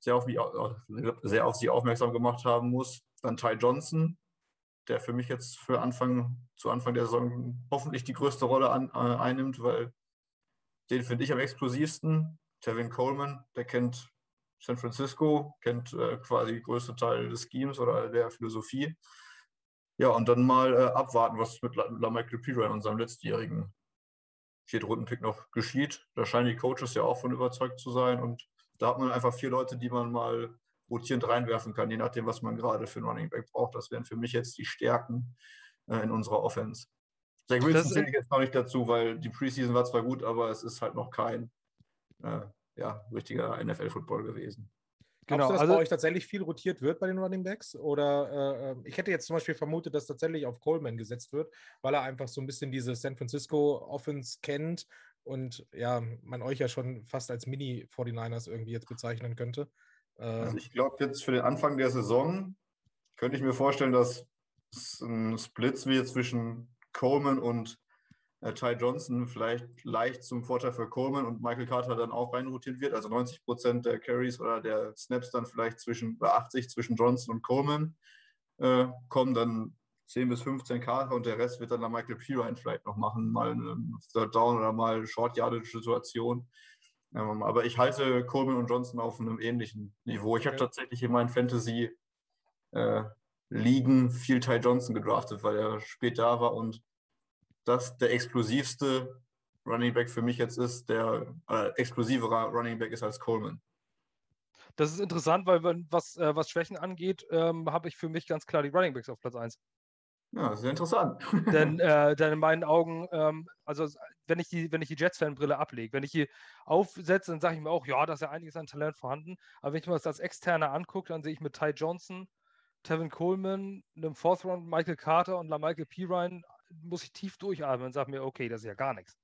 sehr auf, mich, sehr auf sie aufmerksam gemacht haben muss. Dann Ty Johnson, der für mich jetzt für Anfang, zu Anfang der Saison hoffentlich die größte Rolle an, äh, einnimmt, weil den finde ich am explosivsten. Tevin Coleman, der kennt San Francisco, kennt äh, quasi den größten Teil des Schemes oder der Philosophie. Ja, und dann mal äh, abwarten, was mit LaMichael Pirine, unserem letztjährigen Viertrunden-Pick noch geschieht. Da scheinen die Coaches ja auch von überzeugt zu sein. Und da hat man einfach vier Leute, die man mal rotierend reinwerfen kann, je nachdem, was man gerade für einen Running Back braucht. Das wären für mich jetzt die Stärken äh, in unserer Offense. Zach Wilson zähle ich jetzt noch nicht dazu, weil die Preseason war zwar gut, aber es ist halt noch kein äh, ja, richtiger NFL-Football gewesen.
Glaubst genau, du, dass also, bei euch tatsächlich viel rotiert wird bei den Running Backs? Oder äh, ich hätte jetzt zum Beispiel vermutet, dass tatsächlich auf Coleman gesetzt wird, weil er einfach so ein bisschen diese San Francisco Offense kennt und ja, man euch ja schon fast als Mini-49ers irgendwie jetzt bezeichnen könnte.
Äh, also ich glaube jetzt für den Anfang der Saison könnte ich mir vorstellen, dass es ein Splits wird zwischen Coleman und äh, Ty Johnson vielleicht leicht zum Vorteil für Coleman und Michael Carter dann auch reinrotiert wird. Also 90 Prozent der Carries oder der Snaps dann vielleicht zwischen bei 80 zwischen Johnson und Coleman äh, kommen dann 10 bis 15 Carter und der Rest wird dann der Michael Pirine vielleicht noch machen, mal eine Third Down oder mal Short Yardage Situation. Ähm, aber ich halte Coleman und Johnson auf einem ähnlichen Niveau. Ich habe tatsächlich in meinen Fantasy äh, Ligen viel Ty Johnson gedraftet, weil er spät da war und das der explosivste Running Back für mich jetzt ist, der äh, explosiverer Running Back ist als Coleman.
Das ist interessant, weil was, äh, was Schwächen angeht, ähm, habe ich für mich ganz klar die Running Backs auf Platz 1.
Ja, sehr interessant. (laughs)
denn, äh, denn in meinen Augen, ähm, also wenn ich die, wenn ich die Jets-Fan-Brille ablege, wenn ich die aufsetze, dann sage ich mir auch, ja, da ist ja einiges an Talent vorhanden. Aber wenn ich mir das als Externer angucke, dann sehe ich mit Ty Johnson, Tevin Coleman, einem Fourth Round Michael Carter und La Michael Pirine muss ich tief durchatmen und sage mir, okay, das ist ja gar nichts.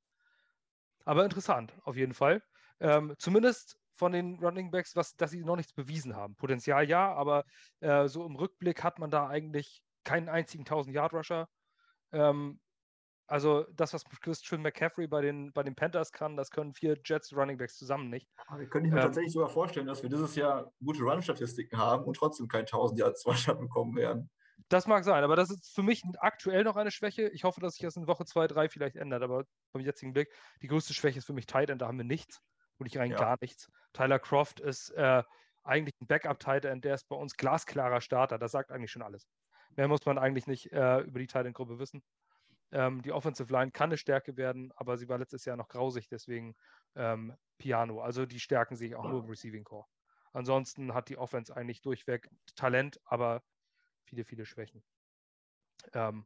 Aber interessant, auf jeden Fall. Ähm, zumindest von den Running Backs, was, dass sie noch nichts bewiesen haben. Potenzial ja, aber äh, so im Rückblick hat man da eigentlich keinen einzigen 1000-Yard-Rusher. Ähm, also das, was Christian McCaffrey bei den, bei den Panthers kann, das können vier Jets Running Backs zusammen nicht.
Aber wir können mir ähm, tatsächlich sogar vorstellen, dass wir dieses Jahr gute Run-Statistiken haben und trotzdem kein 1000 Yards Rusher bekommen werden.
Das mag sein, aber das ist für mich aktuell noch eine Schwäche. Ich hoffe, dass sich das in Woche 2, 3 vielleicht ändert, aber beim jetzigen Blick, die größte Schwäche ist für mich Tight End, da haben wir nichts. Und ich rein ja. gar nichts. Tyler Croft ist äh, eigentlich ein Backup-Tight End, der ist bei uns glasklarer Starter. Das sagt eigentlich schon alles. Mehr muss man eigentlich nicht äh, über die Tight End-Gruppe wissen. Ähm, die Offensive Line kann eine Stärke werden, aber sie war letztes Jahr noch grausig, deswegen ähm, Piano. Also die Stärken sehe ich auch nur im Receiving Core. Ansonsten hat die Offense eigentlich durchweg Talent, aber viele, viele Schwächen. Ähm,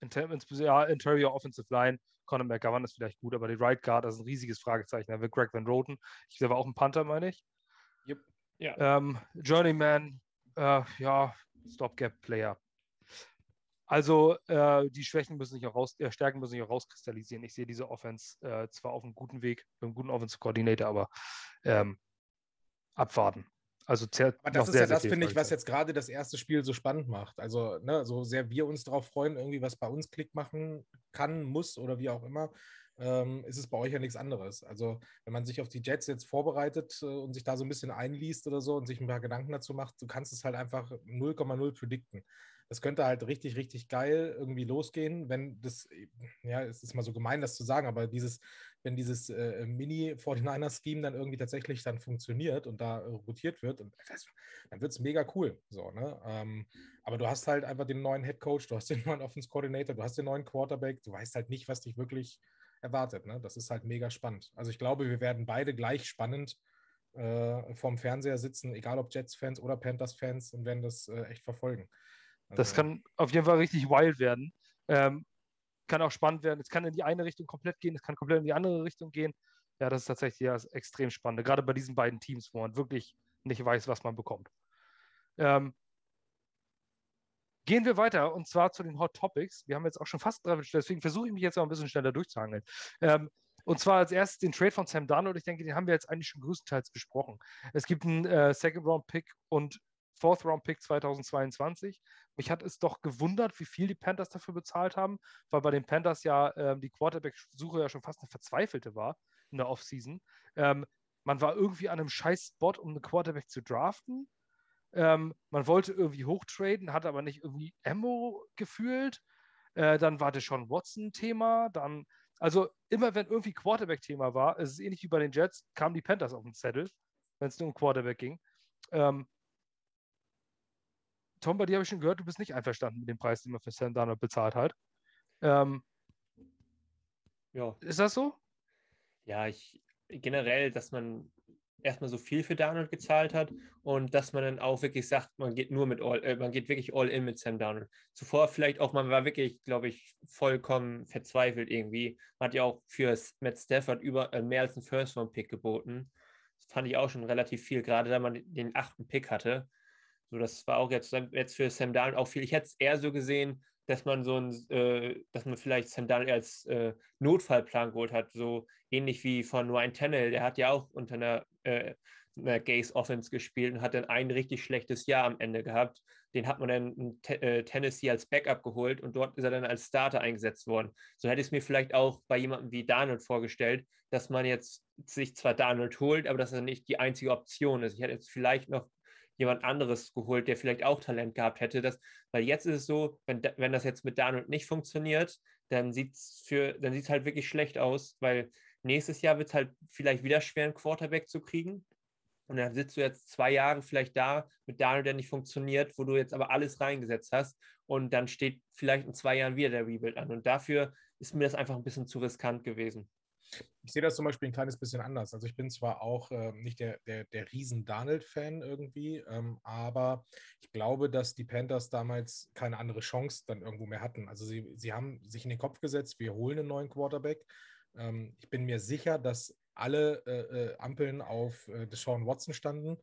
ja, Interior Offensive Line, Conor McGovern ist vielleicht gut, aber die Right Guard ist ein riesiges Fragezeichen. Da wird Greg Van Roten. Ich glaube auch ein Panther, meine ich. Yep. Ja. Ähm, Journeyman, äh, ja, Stopgap-Player. Also äh, die Schwächen müssen sich auch raus, äh, Stärken müssen sich auch rauskristallisieren. Ich sehe diese Offense äh, zwar auf einem guten Weg, mit einem guten Offense-Coordinator, aber ähm, abwarten. Also
Aber das ist sehr, ja das, finde ich, was jetzt gerade das erste Spiel so spannend macht. Also, ne, so sehr wir uns darauf freuen, irgendwie was bei uns Klick machen kann, muss oder wie auch immer, ähm, ist es bei euch ja nichts anderes. Also, wenn man sich auf die Jets jetzt vorbereitet äh, und sich da so ein bisschen einliest oder so und sich ein paar Gedanken dazu macht, du kannst es halt einfach 0,0 predikten. Das könnte halt richtig, richtig geil irgendwie losgehen, wenn das, ja, es ist mal so gemein, das zu sagen, aber dieses, wenn dieses äh, Mini-49er-Scheme dann irgendwie tatsächlich dann funktioniert und da äh, rotiert wird, und das, dann wird es mega cool. So, ne? Ähm, aber du hast halt einfach den neuen Head Coach, du hast (laughs) den neuen Offense Coordinator, du hast den neuen Quarterback, du weißt halt nicht, was dich wirklich erwartet. Ne? Das ist halt mega spannend. Also ich glaube, wir werden beide gleich spannend äh, vorm Fernseher sitzen, egal ob Jets-Fans oder Panthers-Fans, und werden das äh, echt verfolgen.
Das also kann auf jeden Fall richtig wild werden. Ähm, kann auch spannend werden. Es kann in die eine Richtung komplett gehen, es kann komplett in die andere Richtung gehen. Ja, das ist tatsächlich ja, extrem spannend. Gerade bei diesen beiden Teams, wo man wirklich nicht weiß, was man bekommt. Ähm, gehen wir weiter und zwar zu den Hot Topics. Wir haben jetzt auch schon fast drei deswegen versuche ich mich jetzt mal ein bisschen schneller durchzuhangeln. Ähm, und zwar als erstes den Trade von Sam Darnold. Ich denke, den haben wir jetzt eigentlich schon größtenteils besprochen. Es gibt einen äh, Second-Round-Pick und Fourth-Round-Pick 2022. Mich hat es doch gewundert, wie viel die Panthers dafür bezahlt haben, weil bei den Panthers ja ähm, die Quarterback-Suche ja schon fast eine verzweifelte war in der Offseason. Ähm, man war irgendwie an einem scheiß Spot, um einen Quarterback zu draften. Ähm, man wollte irgendwie hochtraden, hat aber nicht irgendwie Ammo gefühlt. Äh, dann war das schon Watson-Thema. Dann, also immer wenn irgendwie Quarterback-Thema war, es ist ähnlich wie bei den Jets, kamen die Panthers auf den Zettel, wenn es nur um Quarterback ging. Ähm, Tom, bei dir habe ich schon gehört, du bist nicht einverstanden mit dem Preis, den man für Sam Darnold bezahlt hat. Ähm, ja. Ist das so?
Ja, ich generell, dass man erstmal so viel für Darnold gezahlt hat und dass man dann auch wirklich sagt, man geht nur mit all, äh, man geht wirklich all in mit Sam Darnold. Zuvor vielleicht auch, man war wirklich, glaube ich, vollkommen verzweifelt irgendwie. Man hat ja auch für Matt Stafford über äh, mehr als einen First Round Pick geboten. Das fand ich auch schon relativ viel, gerade da man den achten Pick hatte. So, das war auch jetzt, jetzt für Sam Darnold auch viel. Ich hätte es eher so gesehen, dass man so ein, äh, dass man vielleicht Sam Darnold als äh, Notfallplan geholt hat, so ähnlich wie von Ryan Tannehill. Der hat ja auch unter einer, äh, einer Gaze Offense gespielt und hat dann ein richtig schlechtes Jahr am Ende gehabt. Den hat man dann in äh, Tennessee als Backup geholt und dort ist er dann als Starter eingesetzt worden. So hätte ich es mir vielleicht auch bei jemandem wie Darnold vorgestellt, dass man jetzt sich zwar Darnold holt, aber dass er nicht die einzige Option ist. Ich hätte jetzt vielleicht noch jemand anderes geholt, der vielleicht auch Talent gehabt hätte. Das, weil jetzt ist es so, wenn, wenn das jetzt mit Darnold nicht funktioniert, dann sieht es halt wirklich schlecht aus, weil nächstes Jahr wird es halt vielleicht wieder schwer, einen Quarterback zu kriegen. Und dann sitzt du jetzt zwei Jahre vielleicht da mit Daniel, der nicht funktioniert, wo du jetzt aber alles reingesetzt hast. Und dann steht vielleicht in zwei Jahren wieder der Rebuild an. Und dafür ist mir das einfach ein bisschen zu riskant gewesen.
Ich sehe das zum Beispiel ein kleines bisschen anders. Also ich bin zwar auch äh, nicht der, der, der Riesen-Darnold-Fan irgendwie, ähm, aber ich glaube, dass die Panthers damals keine andere Chance dann irgendwo mehr hatten. Also sie, sie haben sich in den Kopf gesetzt, wir holen einen neuen Quarterback. Ähm, ich bin mir sicher, dass alle äh, äh, Ampeln auf äh, Deshaun Watson standen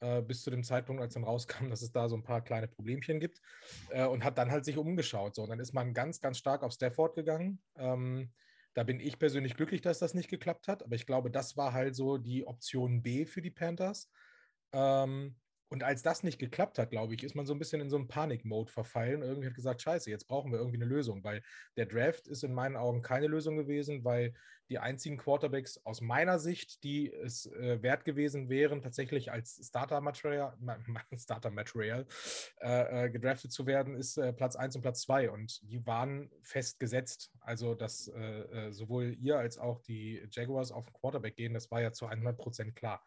äh, bis zu dem Zeitpunkt, als dann rauskam, dass es da so ein paar kleine Problemchen gibt äh, und hat dann halt sich umgeschaut. So, und dann ist man ganz, ganz stark auf Stafford gegangen. Ähm, da bin ich persönlich glücklich, dass das nicht geklappt hat, aber ich glaube, das war halt so die Option B für die Panthers. Ähm, und als das nicht geklappt hat, glaube ich, ist man so ein bisschen in so einen Panik-Mode verfallen. Irgendwie hat gesagt, scheiße, jetzt brauchen wir irgendwie eine Lösung, weil der Draft ist in meinen Augen keine Lösung gewesen, weil die einzigen Quarterbacks aus meiner Sicht, die es äh, wert gewesen wären, tatsächlich als Starter-Material (laughs) Starter -Material, äh, äh, gedraftet zu werden, ist äh, Platz 1 und Platz 2. Und die waren festgesetzt. Also, dass äh, äh, sowohl ihr als auch die Jaguars auf den Quarterback gehen, das war ja zu 100 Prozent klar.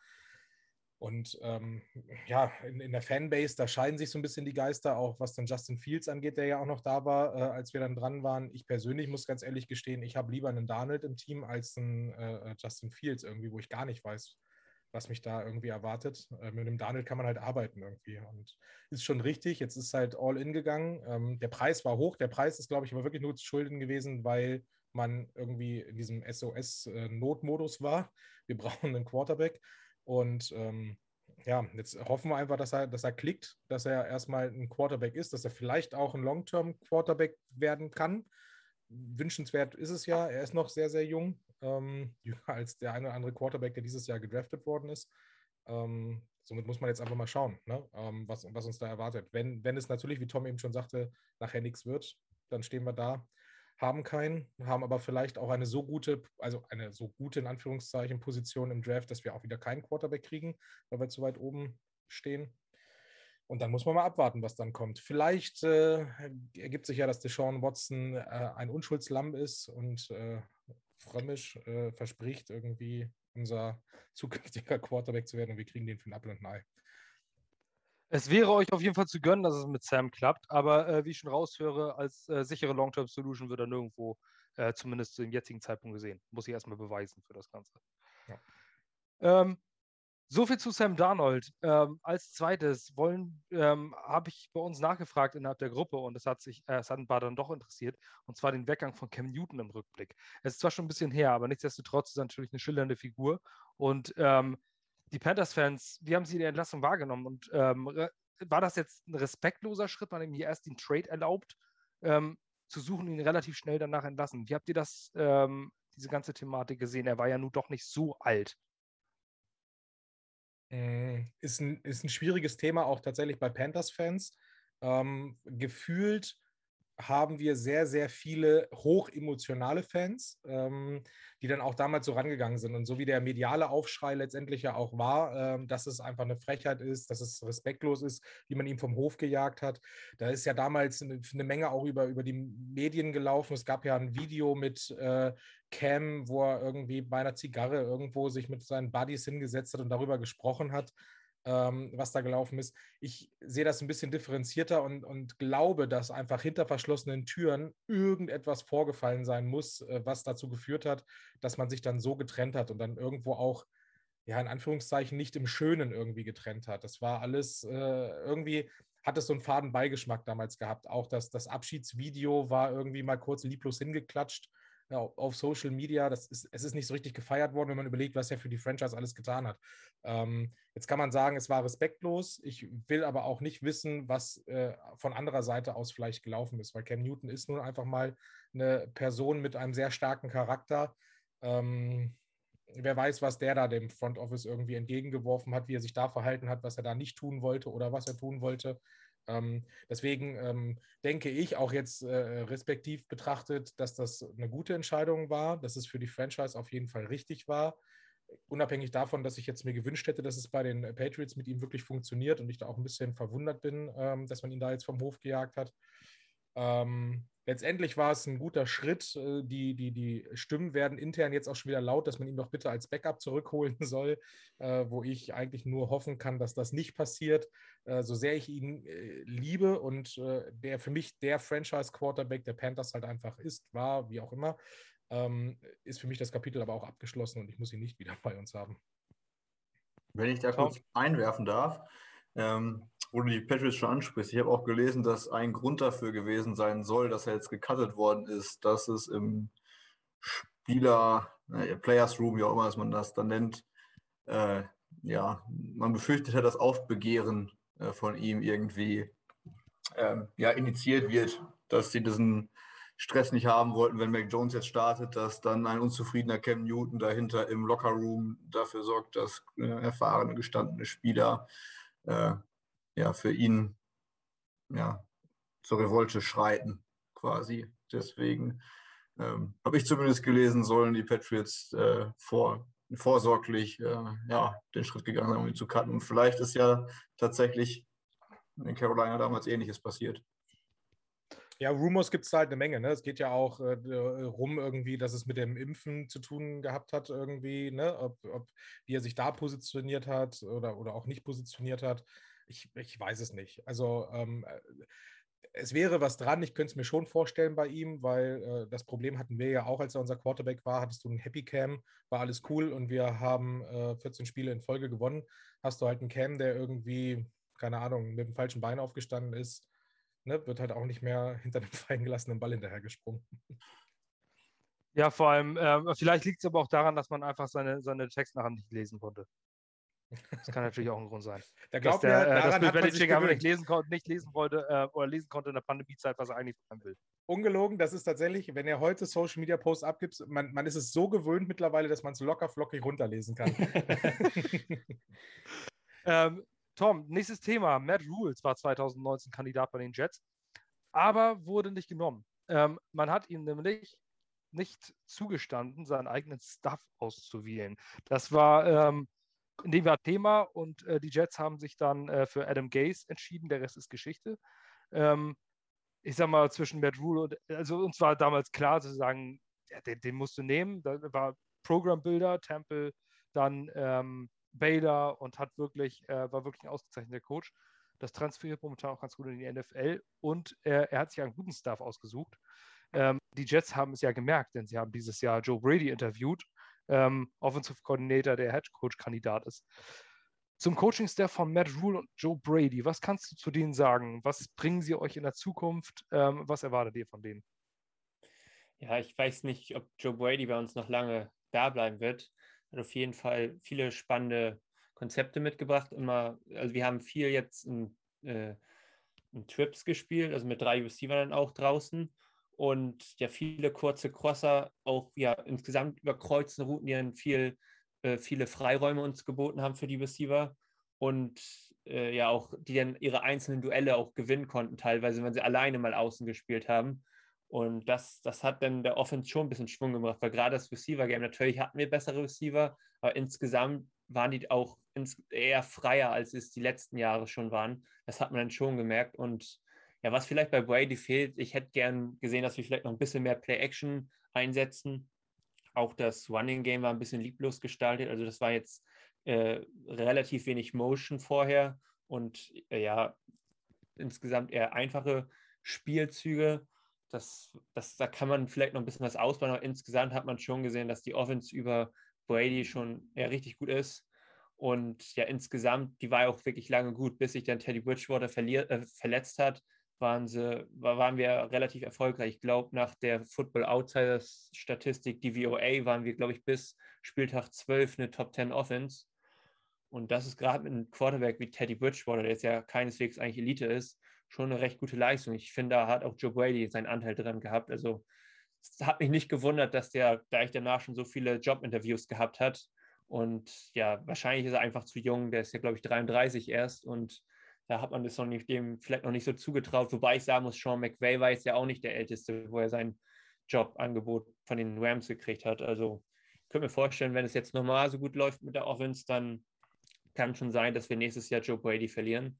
Und ähm, ja, in, in, der Fanbase, da scheiden sich so ein bisschen die Geister, auch was dann Justin Fields angeht, der ja auch noch da war, äh, als wir dann dran waren. Ich persönlich muss ganz ehrlich gestehen, ich habe lieber einen Darnold im Team als einen äh, Justin Fields irgendwie, wo ich gar nicht weiß, was mich da irgendwie erwartet. Äh, mit dem Daniel kann man halt arbeiten irgendwie. Und ist schon richtig. Jetzt ist halt all in gegangen. Ähm, der Preis war hoch. Der Preis ist, glaube ich, aber wirklich nur zu schulden gewesen, weil man irgendwie in diesem SOS-Notmodus war. Wir (laughs) brauchen einen Quarterback. Und ähm, ja, jetzt hoffen wir einfach, dass er, dass er klickt, dass er erstmal ein Quarterback ist, dass er vielleicht auch ein Long-Term-Quarterback werden kann. Wünschenswert ist es ja. Er ist noch sehr, sehr jung, ähm, (laughs) jünger als der eine oder andere Quarterback, der dieses Jahr gedraftet worden ist. Ähm, somit muss man jetzt einfach mal schauen, ne? ähm, was, was uns da erwartet. Wenn, wenn es natürlich, wie Tom eben schon sagte, nachher nichts wird, dann stehen wir da haben keinen, haben aber vielleicht auch eine so gute, also eine so gute in Anführungszeichen Position im Draft, dass wir auch wieder keinen Quarterback kriegen, weil wir zu weit oben stehen. Und dann muss man mal abwarten, was dann kommt. Vielleicht äh, ergibt sich ja, dass Deshaun Watson äh, ein Unschuldslamm ist und äh, frömmisch äh, verspricht, irgendwie unser zukünftiger (laughs) Quarterback zu werden und wir kriegen den für ein Apple und ein Ei.
Es wäre euch auf jeden Fall zu gönnen, dass es mit Sam klappt, aber äh, wie ich schon raushöre, als äh, sichere Long-Term-Solution wird er nirgendwo, äh, zumindest zu dem jetzigen Zeitpunkt gesehen. Muss ich erstmal beweisen für das Ganze. Ja. Ähm, so viel zu Sam Darnold. Ähm, als zweites wollen, ähm, habe ich bei uns nachgefragt innerhalb der Gruppe und es hat sich, äh, es hat ein paar dann doch interessiert, und zwar den Weggang von Cam Newton im Rückblick. Es ist zwar schon ein bisschen her, aber nichtsdestotrotz ist er natürlich eine schillernde Figur und ähm, die Panthers-Fans, wie haben sie die Entlassung wahrgenommen? Und ähm, war das jetzt ein respektloser Schritt, man ihm hier erst den Trade erlaubt, ähm, zu suchen, ihn relativ schnell danach entlassen? Wie habt ihr das, ähm, diese ganze Thematik gesehen? Er war ja nun doch nicht so alt.
Äh, ist ein, ist ein schwieriges Thema auch tatsächlich bei Panthers-Fans. Ähm, gefühlt haben wir sehr, sehr viele hochemotionale Fans, ähm, die dann auch damals so rangegangen sind. Und so wie der mediale Aufschrei letztendlich ja auch war, ähm, dass es einfach eine Frechheit ist, dass es respektlos ist, wie man ihn vom Hof gejagt hat. Da ist ja damals eine, eine Menge auch über, über die Medien gelaufen. Es gab ja ein Video mit äh, Cam, wo er irgendwie bei einer Zigarre irgendwo sich mit seinen Buddies hingesetzt hat und darüber gesprochen hat ähm, was da gelaufen ist. Ich sehe das ein bisschen differenzierter und, und glaube, dass einfach hinter verschlossenen Türen irgendetwas vorgefallen sein muss, äh, was dazu geführt hat, dass man sich dann so getrennt hat und dann irgendwo auch, ja, in Anführungszeichen, nicht im Schönen irgendwie getrennt hat. Das war alles äh, irgendwie, hat es so einen faden Beigeschmack damals gehabt. Auch das, das Abschiedsvideo war irgendwie mal kurz lieblos hingeklatscht ja, auf Social Media. Das ist, es ist nicht so richtig gefeiert worden, wenn man überlegt, was er für die Franchise alles getan hat. Ähm, jetzt kann man sagen, es war respektlos. Ich will aber auch nicht wissen, was äh, von anderer Seite aus vielleicht gelaufen ist, weil Cam Newton ist nun einfach mal eine Person mit einem sehr starken Charakter. Ähm, wer weiß, was der da dem Front Office irgendwie entgegengeworfen hat, wie er sich da verhalten hat, was er da nicht tun wollte oder was er tun wollte. Ähm, deswegen ähm, denke ich auch jetzt äh, respektiv betrachtet, dass das eine gute Entscheidung war, dass es für die Franchise auf jeden Fall richtig war. Unabhängig davon, dass ich jetzt mir gewünscht hätte, dass es bei den Patriots mit ihm wirklich funktioniert und ich da auch ein bisschen verwundert bin, ähm, dass man ihn da jetzt vom Hof gejagt hat. Ähm, letztendlich war es ein guter Schritt. Äh, die, die, die Stimmen werden intern jetzt auch schon wieder laut, dass man ihn doch bitte als Backup zurückholen (laughs) soll, äh, wo ich eigentlich nur hoffen kann, dass das nicht passiert. Äh, so sehr ich ihn äh, liebe und äh, der für mich der Franchise-Quarterback der Panthers halt einfach ist, war, wie auch immer, ähm, ist für mich das Kapitel aber auch abgeschlossen und ich muss ihn nicht wieder (laughs) bei uns haben.
Wenn ich da kurz einwerfen darf, ähm, wo du die Patriots schon ansprichst, ich habe auch gelesen, dass ein Grund dafür gewesen sein soll, dass er jetzt gecuttet worden ist, dass es im Spieler, äh, Players Room, wie auch immer man das dann nennt, äh, ja, man befürchtet hat, dass Aufbegehren äh, von ihm irgendwie ähm, ja, initiiert wird, dass sie diesen Stress nicht haben wollten, wenn Mac Jones jetzt startet, dass dann ein unzufriedener Cam Newton dahinter im Lockerroom dafür sorgt, dass äh, erfahrene, gestandene Spieler äh, ja, für ihn ja, zur Revolte schreiten, quasi. Deswegen ähm, habe ich zumindest gelesen, sollen die Patriots äh, vor, vorsorglich äh, ja, den Schritt gegangen sein, um ihn zu cutten. Und vielleicht ist ja tatsächlich in Carolina damals ähnliches passiert.
Ja, Rumors gibt es halt eine Menge. Ne? Es geht ja auch äh, rum irgendwie, dass es mit dem Impfen zu tun gehabt hat irgendwie, ne? ob, ob wie er sich da positioniert hat oder, oder auch nicht positioniert hat ich, ich weiß es nicht. Also ähm, es wäre was dran. Ich könnte es mir schon vorstellen bei ihm, weil äh, das Problem hatten wir ja auch, als er unser Quarterback war. Hattest du ein Happy Cam, war alles cool und wir haben äh, 14 Spiele in Folge gewonnen. Hast du halt einen Cam, der irgendwie, keine Ahnung, mit dem falschen Bein aufgestanden ist, ne, wird halt auch nicht mehr (laughs) hinter dem fallen gelassenen Ball hinterhergesprungen.
Ja, vor allem, äh, vielleicht liegt es aber auch daran, dass man einfach seine, seine Texte nicht lesen konnte. Das kann natürlich auch ein Grund sein. (laughs)
Da glaubt
der,
mir,
äh, dass Bill aber nicht lesen, konnte, nicht lesen wollte äh, oder lesen konnte in der Pandemiezeit, was er eigentlich sagen will.
Ungelogen, das ist tatsächlich, wenn er heute Social Media Posts abgibt, man, man ist es so gewöhnt mittlerweile, dass man es locker flockig runterlesen kann. (laughs) (laughs)
ähm, Tom, nächstes Thema. Matt Rules war 2019 Kandidat bei den Jets, aber wurde nicht genommen. Ähm, man hat ihm nämlich nicht zugestanden, seinen eigenen Stuff auszuwählen. Das war ähm, dem war Thema und äh, die Jets haben sich dann äh, für Adam Gase entschieden. Der Rest ist Geschichte. Ähm, ich sag mal, zwischen Matt Rule und, also uns war damals klar zu sagen, ja, den, den, musst du nehmen. Da war Program Builder, Temple, dann ähm, Bader und hat wirklich, äh, war wirklich ein ausgezeichneter Coach. Das transferiert momentan auch ganz gut in die NFL und er hat sich einen guten Staff ausgesucht. Ähm, die Jets haben es ja gemerkt, denn sie haben dieses Jahr Joe Brady interviewt ähm, Offensive Coordinator, der Head Coach-Kandidat ist. Zum Coaching-Staff von Matt Rule und Joe Brady, was kannst du zu denen sagen? Was bringen sie euch in der Zukunft? Ähm, was erwartet ihr von denen?
Ja, ich weiß nicht, ob Joe Brady bei uns noch lange da bleiben wird. Hat auf jeden Fall viele spannende Konzepte mitgebracht. Immer, also wir haben viel jetzt in, äh, in Trips gespielt, also mit drei Receivern auch draußen und ja viele kurze Crosser, auch ja insgesamt überkreuzende Routen, die dann viel, äh, viele Freiräume uns geboten haben für die Receiver und äh, ja auch, die dann ihre einzelnen Duelle auch gewinnen konnten, teilweise, wenn sie alleine mal außen gespielt haben. Und das, das hat dann der Offense schon ein bisschen Schwung gebracht, weil gerade das Receiver-Game, natürlich hatten wir bessere Receiver, aber insgesamt waren die auch ins, eher freier, als es die letzten Jahre schon waren. Das hat man dann schon gemerkt. Und ja, was vielleicht bei Brady fehlt, ich hätte gern gesehen, dass wir vielleicht noch ein bisschen mehr Play-Action einsetzen. Auch das Running Game war ein bisschen lieblos gestaltet. Also das war jetzt äh, relativ wenig Motion vorher und äh, ja, insgesamt eher einfache Spielzüge. Das, das, da kann man vielleicht noch ein bisschen was ausbauen, aber insgesamt hat man schon gesehen, dass die Offense über Brady schon ja, richtig gut ist. Und ja, insgesamt, die war auch wirklich lange gut, bis sich dann Teddy Bridgewater verliert, äh, verletzt hat waren, sie, waren wir relativ erfolgreich. Ich glaube, nach der Football Outsiders Statistik, die VOA, waren wir, glaube ich, bis Spieltag 12 eine Top 10 Offense. Und das ist gerade mit einem Quarterback wie Teddy Bridgewater, der jetzt ja keineswegs eigentlich Elite ist, schon eine recht gute Leistung. Ich finde, da hat auch Joe Brady seinen Anteil dran gehabt. Also es hat mich nicht gewundert, dass der gleich danach schon so viele Jobinterviews gehabt hat. Und ja, wahrscheinlich ist er einfach zu jung. Der ist ja, glaube ich, 33 erst und da hat man das noch nicht, dem vielleicht noch nicht so zugetraut. Wobei ich sagen muss, Sean McVay war jetzt ja auch nicht der Älteste, wo er sein Jobangebot von den Rams gekriegt hat. Also ich könnte mir vorstellen, wenn es jetzt normal so gut läuft mit der Offense, dann kann schon sein, dass wir nächstes Jahr Joe Brady verlieren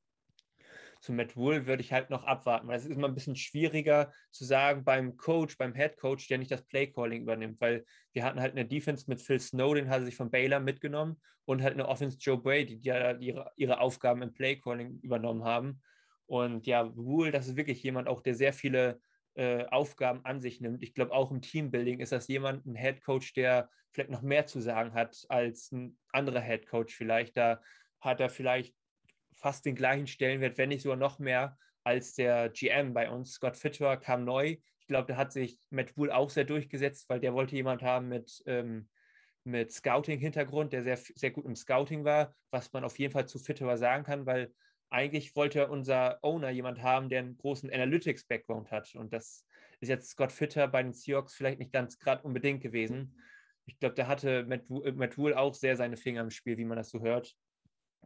zu Matt Wool würde ich halt noch abwarten, weil es ist immer ein bisschen schwieriger zu sagen beim Coach, beim Head Coach, der nicht das Play-Calling übernimmt, weil wir hatten halt eine Defense mit Phil Snow, den hat er sich von Baylor mitgenommen und halt eine Offense Joe Brady, die ja ihre, ihre Aufgaben im Play-Calling übernommen haben. Und ja, Wool, das ist wirklich jemand auch, der sehr viele äh, Aufgaben an sich nimmt. Ich glaube, auch im Teambuilding ist das jemand, ein Head Coach, der vielleicht noch mehr zu sagen hat als ein anderer Head Coach vielleicht. Da hat er vielleicht fast den gleichen Stellenwert, wenn nicht sogar noch mehr, als der GM bei uns. Scott Fitter kam neu. Ich glaube, da hat sich Matt Wool auch sehr durchgesetzt, weil der wollte jemand haben mit, ähm, mit Scouting-Hintergrund, der sehr, sehr gut im Scouting war, was man auf jeden Fall zu Fitterer sagen kann, weil eigentlich wollte unser Owner jemand haben, der einen großen Analytics-Background hat. Und das ist jetzt Scott Fitter bei den Seahawks vielleicht nicht ganz gerade unbedingt gewesen. Ich glaube, da hatte Matt, Matt Wool auch sehr seine Finger im Spiel, wie man das so hört.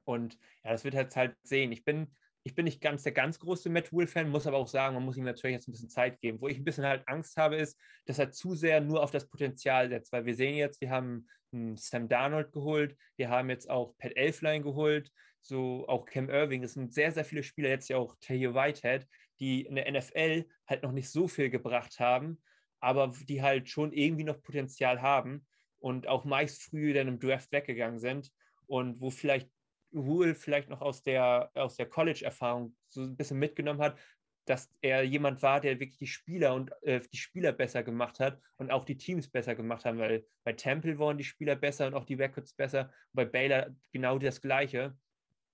Und ja, das wird jetzt halt sehen. Ich bin, ich bin nicht ganz der ganz große Matt Wool-Fan, muss aber auch sagen, man muss ihm natürlich jetzt ein bisschen Zeit geben. Wo ich ein bisschen halt Angst habe, ist, dass er zu sehr nur auf das Potenzial setzt, weil wir sehen jetzt, wir haben Sam Darnold geholt, wir haben jetzt auch Pat Elfline geholt, so auch Cam Irving. Es sind sehr, sehr viele Spieler, jetzt ja auch Tahir Whitehead, die in der NFL halt noch nicht so viel gebracht haben, aber die halt schon irgendwie noch Potenzial haben und auch meist früh dann im Draft weggegangen sind und wo vielleicht Rule vielleicht noch aus der, aus der College-Erfahrung so ein bisschen mitgenommen hat, dass er jemand war, der wirklich die Spieler und äh, die Spieler besser gemacht hat und auch die Teams besser gemacht haben, weil bei Temple waren die Spieler besser und auch die Records besser. Und bei Baylor genau das Gleiche.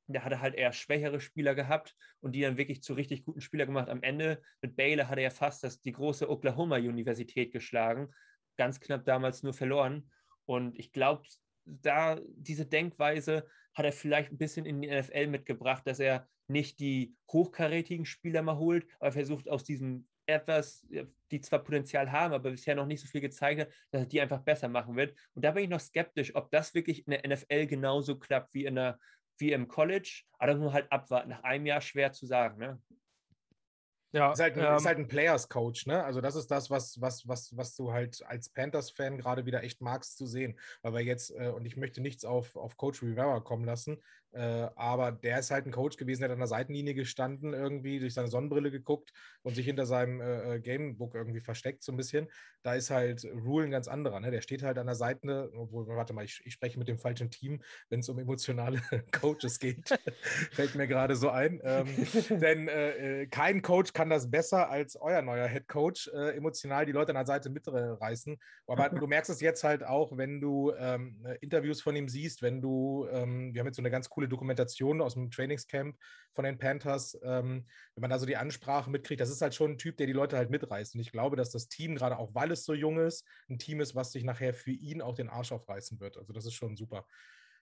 Da hat er halt eher schwächere Spieler gehabt und die dann wirklich zu richtig guten Spielern gemacht. Am Ende mit Baylor hat er fast das, die große Oklahoma-Universität geschlagen. Ganz knapp damals nur verloren. Und ich glaube, da diese Denkweise hat er vielleicht ein bisschen in die NFL mitgebracht, dass er nicht die hochkarätigen Spieler mal holt, aber versucht aus diesem etwas, die zwar Potenzial haben, aber bisher noch nicht so viel gezeigt hat, dass er die einfach besser machen wird. Und da bin ich noch skeptisch, ob das wirklich in der NFL genauso klappt wie in der wie im College, aber nur halt abwarten. Nach einem Jahr schwer zu sagen. Ne?
Ja, ist halt, ein, ähm, ist halt ein Players-Coach, ne? Also das ist das, was, was, was, was du halt als Panthers-Fan gerade wieder echt magst zu sehen. Weil wir jetzt, äh, und ich möchte nichts auf, auf Coach Rivera kommen lassen, aber der ist halt ein Coach gewesen, der hat an der Seitenlinie gestanden, irgendwie durch seine Sonnenbrille geguckt und sich hinter seinem äh, äh Gamebook irgendwie versteckt, so ein bisschen. Da ist halt Rule ein ganz anderer. Ne? Der steht halt an der Seite, obwohl, warte mal, ich, ich spreche mit dem falschen Team, wenn es um emotionale (laughs) Coaches geht. (laughs) Fällt mir gerade so ein. Ähm, (laughs) denn äh, äh, kein Coach kann das besser als euer neuer Head Coach, äh, emotional die Leute an der Seite mitreißen. Aber du merkst es jetzt halt auch, wenn du ähm, Interviews von ihm siehst, wenn du, ähm, wir haben jetzt so eine ganz coole Dokumentation aus dem Trainingscamp von den Panthers, ähm, wenn man da so die Ansprache mitkriegt, das ist halt schon ein Typ, der die Leute halt mitreißt. Und ich glaube, dass das Team, gerade auch weil es so jung ist, ein Team ist, was sich nachher für ihn auch den Arsch aufreißen wird. Also das ist schon super.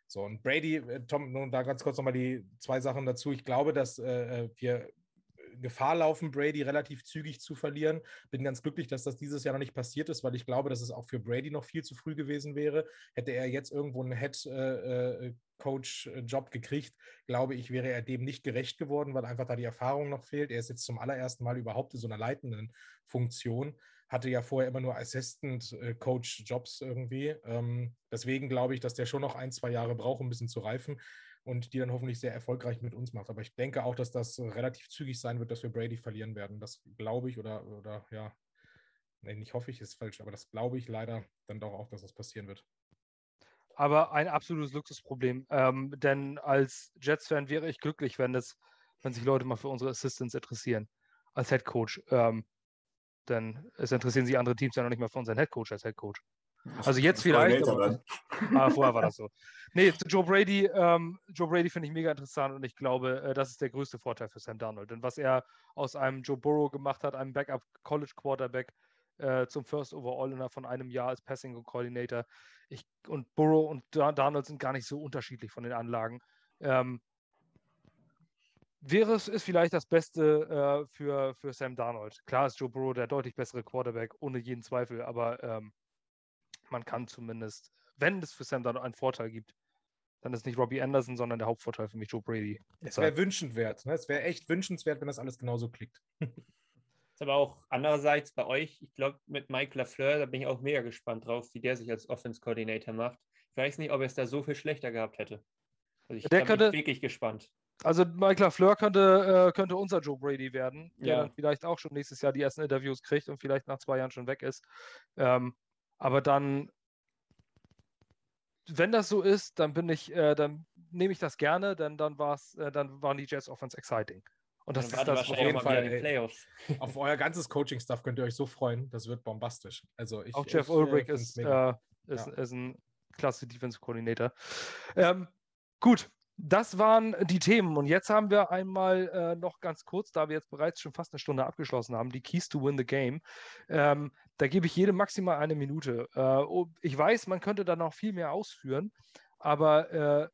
So, und Brady, äh, Tom, nun da ganz kurz nochmal die zwei Sachen dazu. Ich glaube, dass äh, äh wir Gefahr laufen, Brady relativ zügig zu verlieren. Bin ganz glücklich, dass das dieses Jahr noch nicht passiert ist, weil ich glaube, dass es auch für Brady noch viel zu früh gewesen wäre. Hätte er jetzt irgendwo einen Head äh, äh Coach-Job gekriegt, glaube ich, wäre er dem nicht gerecht geworden, weil einfach da die Erfahrung noch fehlt. Er ist jetzt zum allerersten Mal überhaupt in so einer leitenden Funktion hatte ja vorher immer nur Assistant-Coach-Jobs irgendwie. Ähm, deswegen glaube ich, dass der schon noch ein, zwei Jahre braucht, um ein bisschen zu reifen und die dann hoffentlich sehr erfolgreich mit uns macht. Aber ich denke auch, dass das relativ zügig sein wird, dass wir Brady verlieren werden. Das glaube ich oder, oder ja, nee, nicht hoffe ich, ist falsch, aber das glaube ich leider dann doch auch, dass das passieren wird.
Aber ein absolutes Luxusproblem. Ähm, denn als Jets-Fan wäre ich glücklich, wenn, das, wenn sich Leute mal für unsere Assistants interessieren, als Head Coach. Ähm, denn es interessieren sich andere Teams ja noch nicht mal für unseren Head Coach als Head Coach. Also jetzt vielleicht. Aber, ah, (laughs) vorher war das so. Nee, Joe Brady, ähm, Joe Brady finde ich mega interessant und ich glaube, äh, das ist der größte Vorteil für Sam Darnold. Denn was er aus einem Joe Burrow gemacht hat, einem Backup College Quarterback äh, zum First Overall innerhalb von einem Jahr als Passing Coordinator. Ich, und Burrow und Darnold sind gar nicht so unterschiedlich von den Anlagen. Ähm, wäre es ist vielleicht das Beste äh, für, für Sam Darnold. Klar ist Joe Burrow der deutlich bessere Quarterback, ohne jeden Zweifel, aber ähm, man kann zumindest, wenn es für Sam dann einen Vorteil gibt, dann ist nicht Robbie Anderson, sondern der Hauptvorteil für mich Joe Brady.
Es wäre wünschenswert. Ne? Es wäre echt wünschenswert, wenn das alles genauso klickt. (laughs)
ist aber auch andererseits bei euch, ich glaube, mit Mike LaFleur, da bin ich auch mega gespannt drauf, wie der sich als Offense Coordinator macht. Ich weiß nicht, ob er es da so viel schlechter gehabt hätte. Also ich
der könnte,
bin wirklich gespannt.
Also Mike LaFleur könnte, äh, könnte unser Joe Brady werden, der ja. dann vielleicht auch schon nächstes Jahr die ersten Interviews kriegt und vielleicht nach zwei Jahren schon weg ist. Ähm, aber dann, wenn das so ist, dann bin ich, äh, dann nehme ich das gerne, denn dann war's, äh, dann waren die Jets Offense exciting.
Und das ist das auf jeden Fall. Ey, (laughs) auf euer ganzes Coaching-Stuff könnt ihr euch so freuen. Das wird bombastisch. Also ich,
Auch Jeff Ulbrich äh, ist, äh, ist, ja. ist, ein klasse Defensive Coordinator. Ähm, gut, das waren die Themen. Und jetzt haben wir einmal äh, noch ganz kurz, da wir jetzt bereits schon fast eine Stunde abgeschlossen haben, die Keys to Win the Game. Ähm, da gebe ich jedem maximal eine Minute. Äh, ich weiß, man könnte da noch viel mehr ausführen, aber äh,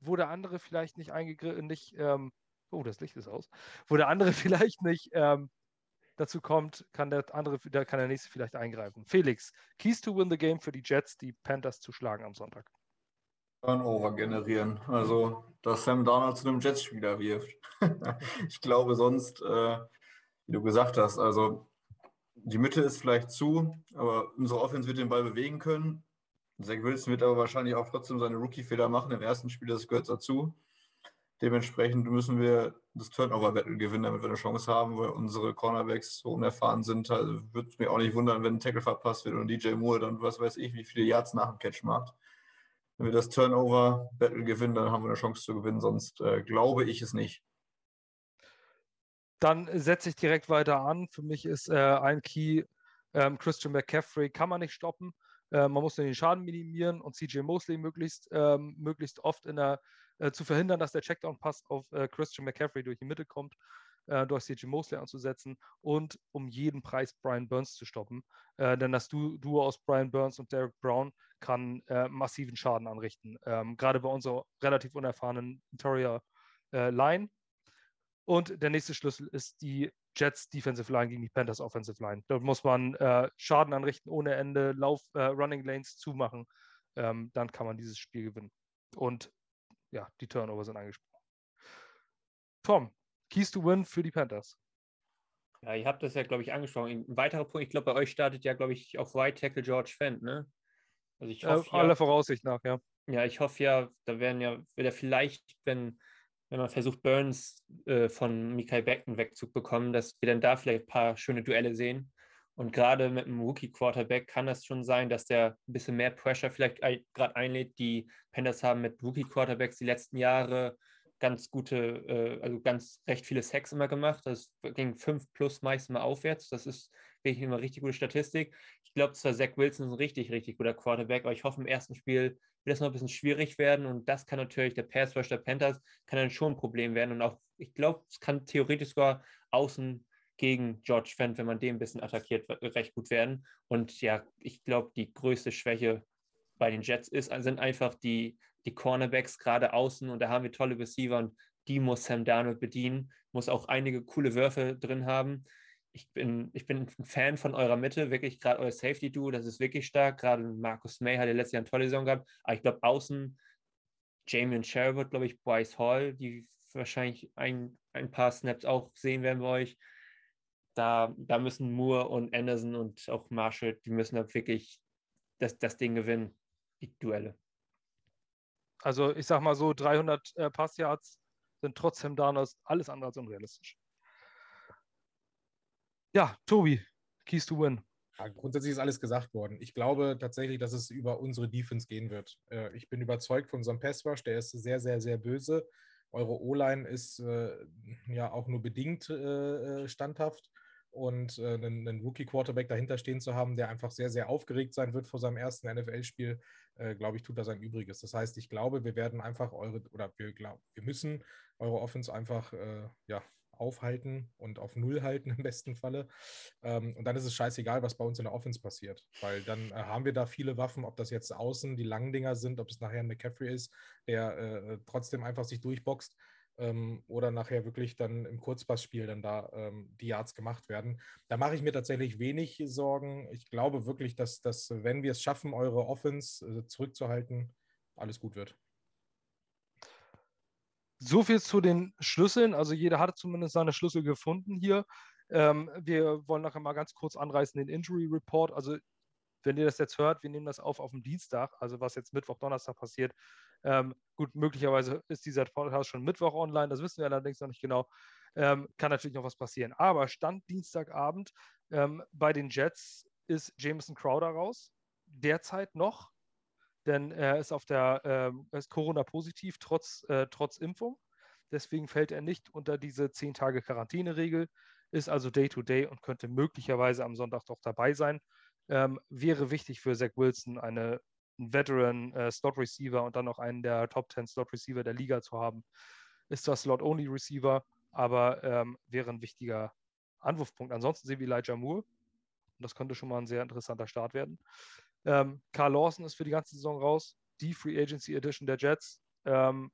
wo der andere vielleicht nicht eingegriffen, nicht, ähm, oh, das Licht ist aus, wo der andere (laughs) vielleicht nicht ähm, dazu kommt, kann der andere, da kann der nächste vielleicht eingreifen. Felix, Keys to Win the Game für die Jets, die Panthers zu schlagen am Sonntag.
Turnover generieren. Also, dass Sam Darnold zu einem Jets-Spieler wirft. (laughs) ich glaube sonst, äh, wie du gesagt hast, also die Mitte ist vielleicht zu, aber unsere Offense wird den Ball bewegen können. Zach Wilson wird aber wahrscheinlich auch trotzdem seine Rookie-Fehler machen im ersten Spiel, das gehört dazu. Dementsprechend müssen wir das Turnover-Battle gewinnen, damit wir eine Chance haben, weil unsere Cornerbacks so unerfahren sind. Also würde es mir auch nicht wundern, wenn ein Tackle verpasst wird und DJ Moore dann was weiß ich, wie viele Yards nach dem Catch macht. Wenn wir das Turnover-Battle gewinnen, dann haben wir eine Chance zu gewinnen, sonst äh, glaube ich es nicht.
dann setze ich direkt weiter an. Für mich ist äh, ein Key, ähm, Christian McCaffrey kann man nicht stoppen. Äh, man muss den Schaden minimieren und CJ Mosley möglichst, ähm, möglichst oft in der, äh, zu verhindern, dass der Checkdown-Pass auf äh, Christian McCaffrey durch die Mitte kommt, äh, durch CJ Mosley anzusetzen und um jeden Preis Brian Burns zu stoppen. Äh, denn das du Duo aus Brian Burns und Derek Brown kann äh, massiven Schaden anrichten. Ähm, gerade bei unserer relativ unerfahrenen Interior Line. Und der nächste Schlüssel ist die Jets Defensive Line gegen die Panthers Offensive Line. Dort muss man äh, Schaden anrichten ohne Ende, Lauf, äh, Running Lanes zumachen. Ähm, dann kann man dieses Spiel gewinnen. Und ja, die Turnover sind angesprochen. Tom, Keys to Win für die Panthers.
Ja, ihr habt das ja, glaube ich, angesprochen. Ein weiterer Punkt, ich glaube, bei euch startet ja, glaube ich, auf Right Tackle George Fent, ne?
Also ich hoffe, äh, aller ja, Voraussicht nach, ja.
Ja, ich hoffe ja, da werden ja, wird er vielleicht, wenn wenn man versucht, Burns äh, von Mikael Beckton wegzubekommen, dass wir dann da vielleicht ein paar schöne Duelle sehen. Und gerade mit einem Rookie-Quarterback kann das schon sein, dass der ein bisschen mehr Pressure vielleicht gerade einlädt. Die Panthers haben mit Rookie-Quarterbacks die letzten Jahre ganz gute, äh, also ganz recht viele Sacks immer gemacht. Das ging fünf plus meistens mal aufwärts. Das ist wirklich immer richtig gute Statistik. Ich glaube zwar, Zach Wilson ist ein richtig, richtig guter Quarterback, aber ich hoffe, im ersten Spiel wird das noch ein bisschen schwierig werden und das kann natürlich der Pass Rush der Panthers kann dann schon ein Problem werden und auch, ich glaube, es kann theoretisch sogar außen gegen George Fent, wenn man den ein bisschen attackiert, recht gut werden. Und ja, ich glaube, die größte Schwäche bei den Jets ist, sind einfach die, die Cornerbacks gerade außen und da haben wir tolle Receiver und die muss Sam Darnold bedienen, muss auch einige coole Würfe drin haben ich bin, ich bin ein Fan von eurer Mitte, wirklich gerade euer Safety-Duo, das ist wirklich stark. Gerade Markus May hat ja letztes Jahr eine tolle Saison gehabt, aber ich glaube, außen Jamie Sherwood, glaube ich, Bryce Hall, die wahrscheinlich ein, ein paar Snaps auch sehen werden bei euch. Da, da müssen Moore und Anderson und auch Marshall, die müssen da wirklich das, das Ding gewinnen, die Duelle.
Also ich sag mal so, 300 äh, Passyards sind trotzdem da und alles andere als unrealistisch. Ja, Tobi, Keys to Win.
Ja, grundsätzlich ist alles gesagt worden. Ich glaube tatsächlich, dass es über unsere Defense gehen wird. Äh, ich bin überzeugt von unserem Pass Rush, der ist sehr, sehr, sehr böse. Eure O-Line ist äh, ja auch nur bedingt äh, äh standhaft. Und äh, einen, einen Rookie-Quarterback dahinter stehen zu haben, der einfach sehr, sehr aufgeregt sein wird vor seinem ersten NFL-Spiel, äh, glaube ich, tut das ein Übriges. Das heißt, ich glaube, wir werden einfach eure, oder wir, glaub, wir müssen eure Offense einfach ja, aufhalten und auf Null halten (laughs) im besten Falle. Ähm, und dann ist es scheißegal, was bei uns in der Offense passiert, weil dann äh, haben wir da viele Waffen, ob das jetzt außen die langen Dinger sind, ob es nachher ein McCaffrey ist, der äh, trotzdem einfach sich durchboxt ähm, oder nachher wirklich dann im Kurzpassspiel dann da ähm, die Yards gemacht werden. Da mache ich mir tatsächlich wenig Sorgen. Ich glaube wirklich, dass, dass wenn wir es schaffen, eure Offense äh, zurückzuhalten, alles gut wird.
So viel zu den Schlüsseln. Also jeder hat zumindest seine Schlüssel gefunden hier. Ähm, wir wollen nachher mal ganz kurz anreißen den Injury Report. Also wenn ihr das jetzt hört, wir nehmen das auf auf dem Dienstag, also was jetzt Mittwoch, Donnerstag passiert. Ähm, gut, möglicherweise ist dieser Podcast schon Mittwoch online, das wissen wir allerdings noch nicht genau. Ähm, kann natürlich noch was passieren. Aber Stand Dienstagabend ähm, bei den Jets ist Jameson Crowder raus. Derzeit noch denn er ist auf der äh, ist Corona-positiv trotz, äh, trotz Impfung. Deswegen fällt er nicht unter diese 10 Tage Quarantäneregel, ist also Day-to-Day -Day und könnte möglicherweise am Sonntag doch dabei sein. Ähm, wäre wichtig für Zach Wilson, eine, einen Veteran äh, Slot Receiver und dann noch einen der Top 10 Slot Receiver der Liga zu haben. Ist zwar Slot-Only Receiver, aber ähm, wäre ein wichtiger Anwurfpunkt. Ansonsten sehen wir Elijah Moore. Das könnte schon mal ein sehr interessanter Start werden. Ähm, Carl Lawson ist für die ganze Saison raus. Die Free Agency Edition der Jets. Ähm,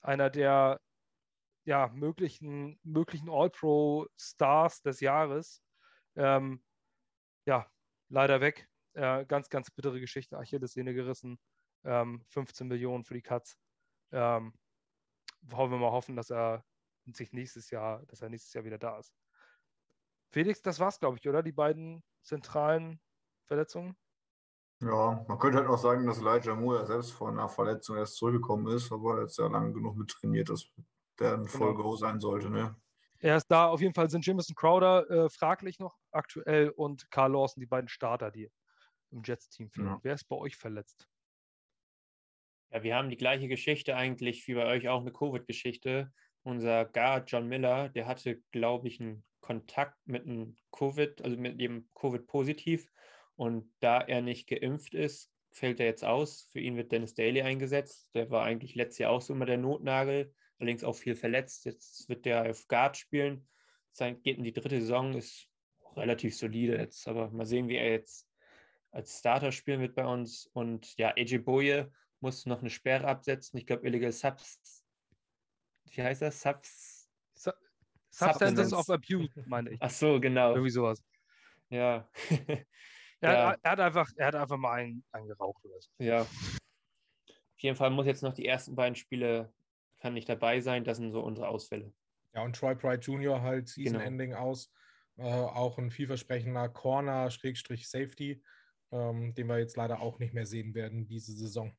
einer der ja, möglichen, möglichen All-Pro-Stars des Jahres. Ähm, ja, leider weg. Äh, ganz, ganz bittere Geschichte. Achillessehne gerissen. 15 ähm, Millionen für die Cuts. Ähm, wollen wir mal hoffen, dass er sich nächstes Jahr, dass er nächstes Jahr wieder da ist. Felix, das war's, glaube ich, oder? Die beiden zentralen Verletzungen?
Ja, man könnte halt auch sagen, dass Elijah Moore selbst von einer Verletzung erst zurückgekommen ist, aber er jetzt ja lange genug mit trainiert, dass der ein Vollgo genau. sein sollte. Ne?
Er ist da. Auf jeden Fall sind Jameson Crowder äh, fraglich noch aktuell und Carl Lawson, die beiden Starter, die im Jets-Team fehlen. Ja. Wer ist bei euch verletzt?
Ja, wir haben die gleiche Geschichte eigentlich wie bei euch auch eine Covid-Geschichte. unser Guard John Miller, der hatte, glaube ich, einen Kontakt mit einem Covid, also mit dem Covid-positiv. Und da er nicht geimpft ist, fällt er jetzt aus. Für ihn wird Dennis Daly eingesetzt. Der war eigentlich letztes Jahr auch so immer der Notnagel, allerdings auch viel verletzt. Jetzt wird der auf Guard spielen. Sein, geht in die dritte Saison, ist relativ solide jetzt, aber mal sehen, wie er jetzt als Starter spielen wird bei uns. Und ja, AJ Boye muss noch eine Sperre absetzen. Ich glaube, Illegal Subs. Wie heißt das? Subs.
Su Substances of Abuse, meine ich.
Ach so, genau.
Irgendwie sowas.
Ja. (laughs)
Er,
Ja.
hat, er, hat einfach, er hat einfach mal einen, einen geraucht oder so.
Ja. Auf jeden Fall muss jetzt noch die ersten beiden Spiele, kann nicht dabei sein. Das sind so unsere Ausfälle.
Ja, und Troy Pride Jr. halt Season
Genau.
Ending aus. Äh, auch ein vielversprechender Corner, Schrägstrich Safety, ähm, den wir jetzt leider auch nicht mehr sehen werden diese Saison.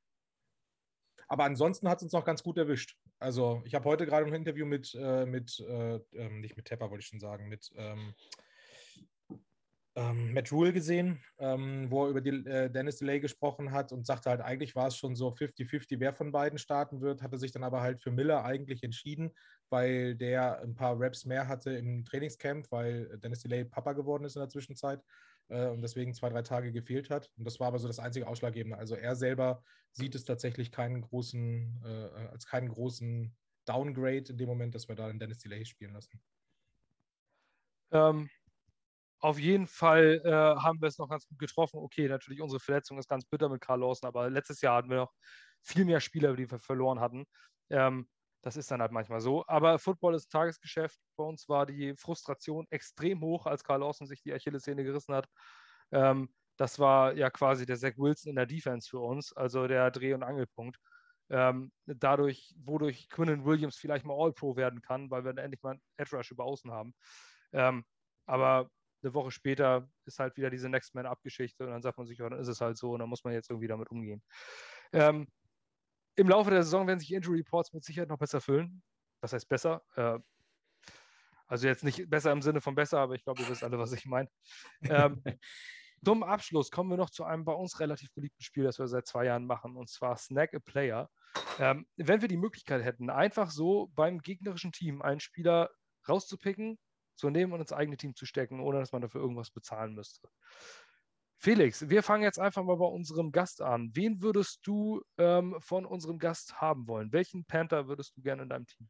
Aber ansonsten hat es uns noch ganz gut erwischt. Also, ich habe heute gerade ein Interview mit, äh, mit äh, ähm, nicht mit Tepper, wollte ich schon sagen, mit ähm, ähm, Matt Rule gesehen, ähm, wo er über die, äh, Dennis Delay gesprochen hat und sagte halt, eigentlich war es schon so 50-50, wer von beiden starten wird, hatte sich dann aber halt für Miller eigentlich entschieden, weil der ein paar Raps mehr hatte im Trainingscamp, weil Dennis Delay Papa geworden ist in der Zwischenzeit äh, und deswegen zwei, drei Tage gefehlt hat. Und das war aber so das einzige Ausschlaggebende. Also er selber sieht es tatsächlich keinen großen, äh, als keinen großen Downgrade in dem Moment, dass wir da den Dennis Delay spielen lassen.
Ähm, auf jeden Fall äh, haben wir es noch ganz gut getroffen. Okay, natürlich, unsere Verletzung ist ganz bitter mit Karl Lawson, aber letztes Jahr hatten wir noch viel mehr Spieler, die wir verloren hatten. Ähm, das ist dann halt manchmal so. Aber Football ist Tagesgeschäft. Bei uns war die Frustration extrem hoch, als Karl Lawson sich die Achillessehne gerissen hat. Ähm, das war ja quasi der Zach Wilson in der Defense für uns, also der Dreh- und Angelpunkt. Ähm, dadurch, wodurch Quinnen Williams vielleicht mal All-Pro werden kann, weil wir dann endlich mal einen Edge Rush über Außen haben. Ähm, aber eine Woche später ist halt wieder diese Next Man Up-Geschichte und dann sagt man sich, ja, dann ist es halt so und dann muss man jetzt irgendwie damit umgehen. Ähm, Im Laufe der Saison werden sich Injury Reports mit Sicherheit noch besser füllen. Das heißt besser. Äh, also jetzt nicht besser im Sinne von besser, aber ich glaube, ihr wisst alle, was ich meine. Ähm, (laughs) zum Abschluss kommen wir noch zu einem bei uns relativ beliebten Spiel, das wir seit zwei Jahren machen, und zwar Snack a Player. Ähm, wenn wir die Möglichkeit hätten, einfach so beim gegnerischen Team einen Spieler rauszupicken, zu nehmen und ins eigene Team zu stecken, ohne dass man dafür irgendwas bezahlen müsste. Felix, wir fangen jetzt einfach mal bei unserem Gast an. Wen würdest du ähm, von unserem Gast haben wollen? Welchen Panther würdest du gerne in deinem Team?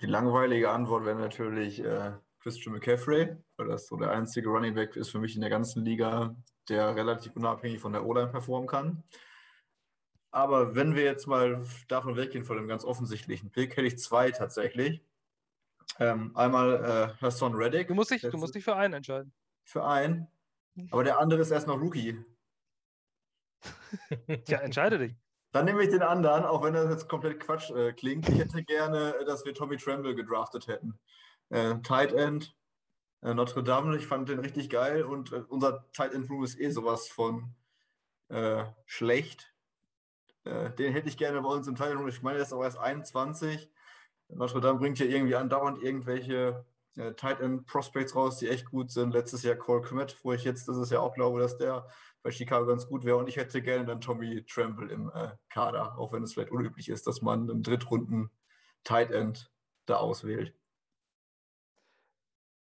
Die langweilige Antwort wäre natürlich äh, Christian McCaffrey, weil das so der einzige Running Back ist für mich in der ganzen Liga, der relativ unabhängig von der O-Line performen kann. Aber wenn wir jetzt mal davon weggehen, von dem ganz offensichtlichen Pick, hätte ich zwei tatsächlich. Ähm, einmal äh, Hassan Reddick.
Du musst dich, du musst dich für einen entscheiden.
Für einen. Aber der andere ist erst noch Rookie. (laughs)
Tja, entscheide dich.
Dann nehme ich den anderen, auch wenn das jetzt komplett Quatsch äh, klingt. Ich hätte gerne, äh, dass wir Tommy Tremble gedraftet hätten. Äh, Tight End, äh, Notre Dame, ich fand den richtig geil und äh, unser Tight End Room ist eh sowas von äh, schlecht. Äh, den hätte ich gerne bei uns im Tight End Room. Ich meine, der ist auch erst 21. Notre Dame bringt ja irgendwie andauernd irgendwelche äh, Tight End Prospects raus, die echt gut sind. Letztes Jahr Cole Kmet, wo ich jetzt dieses Jahr auch glaube, dass der bei Chicago ganz gut wäre. Und ich hätte gerne dann Tommy Tremble im äh, Kader, auch wenn es vielleicht unüblich ist, dass man einen Drittrunden Tight End da auswählt.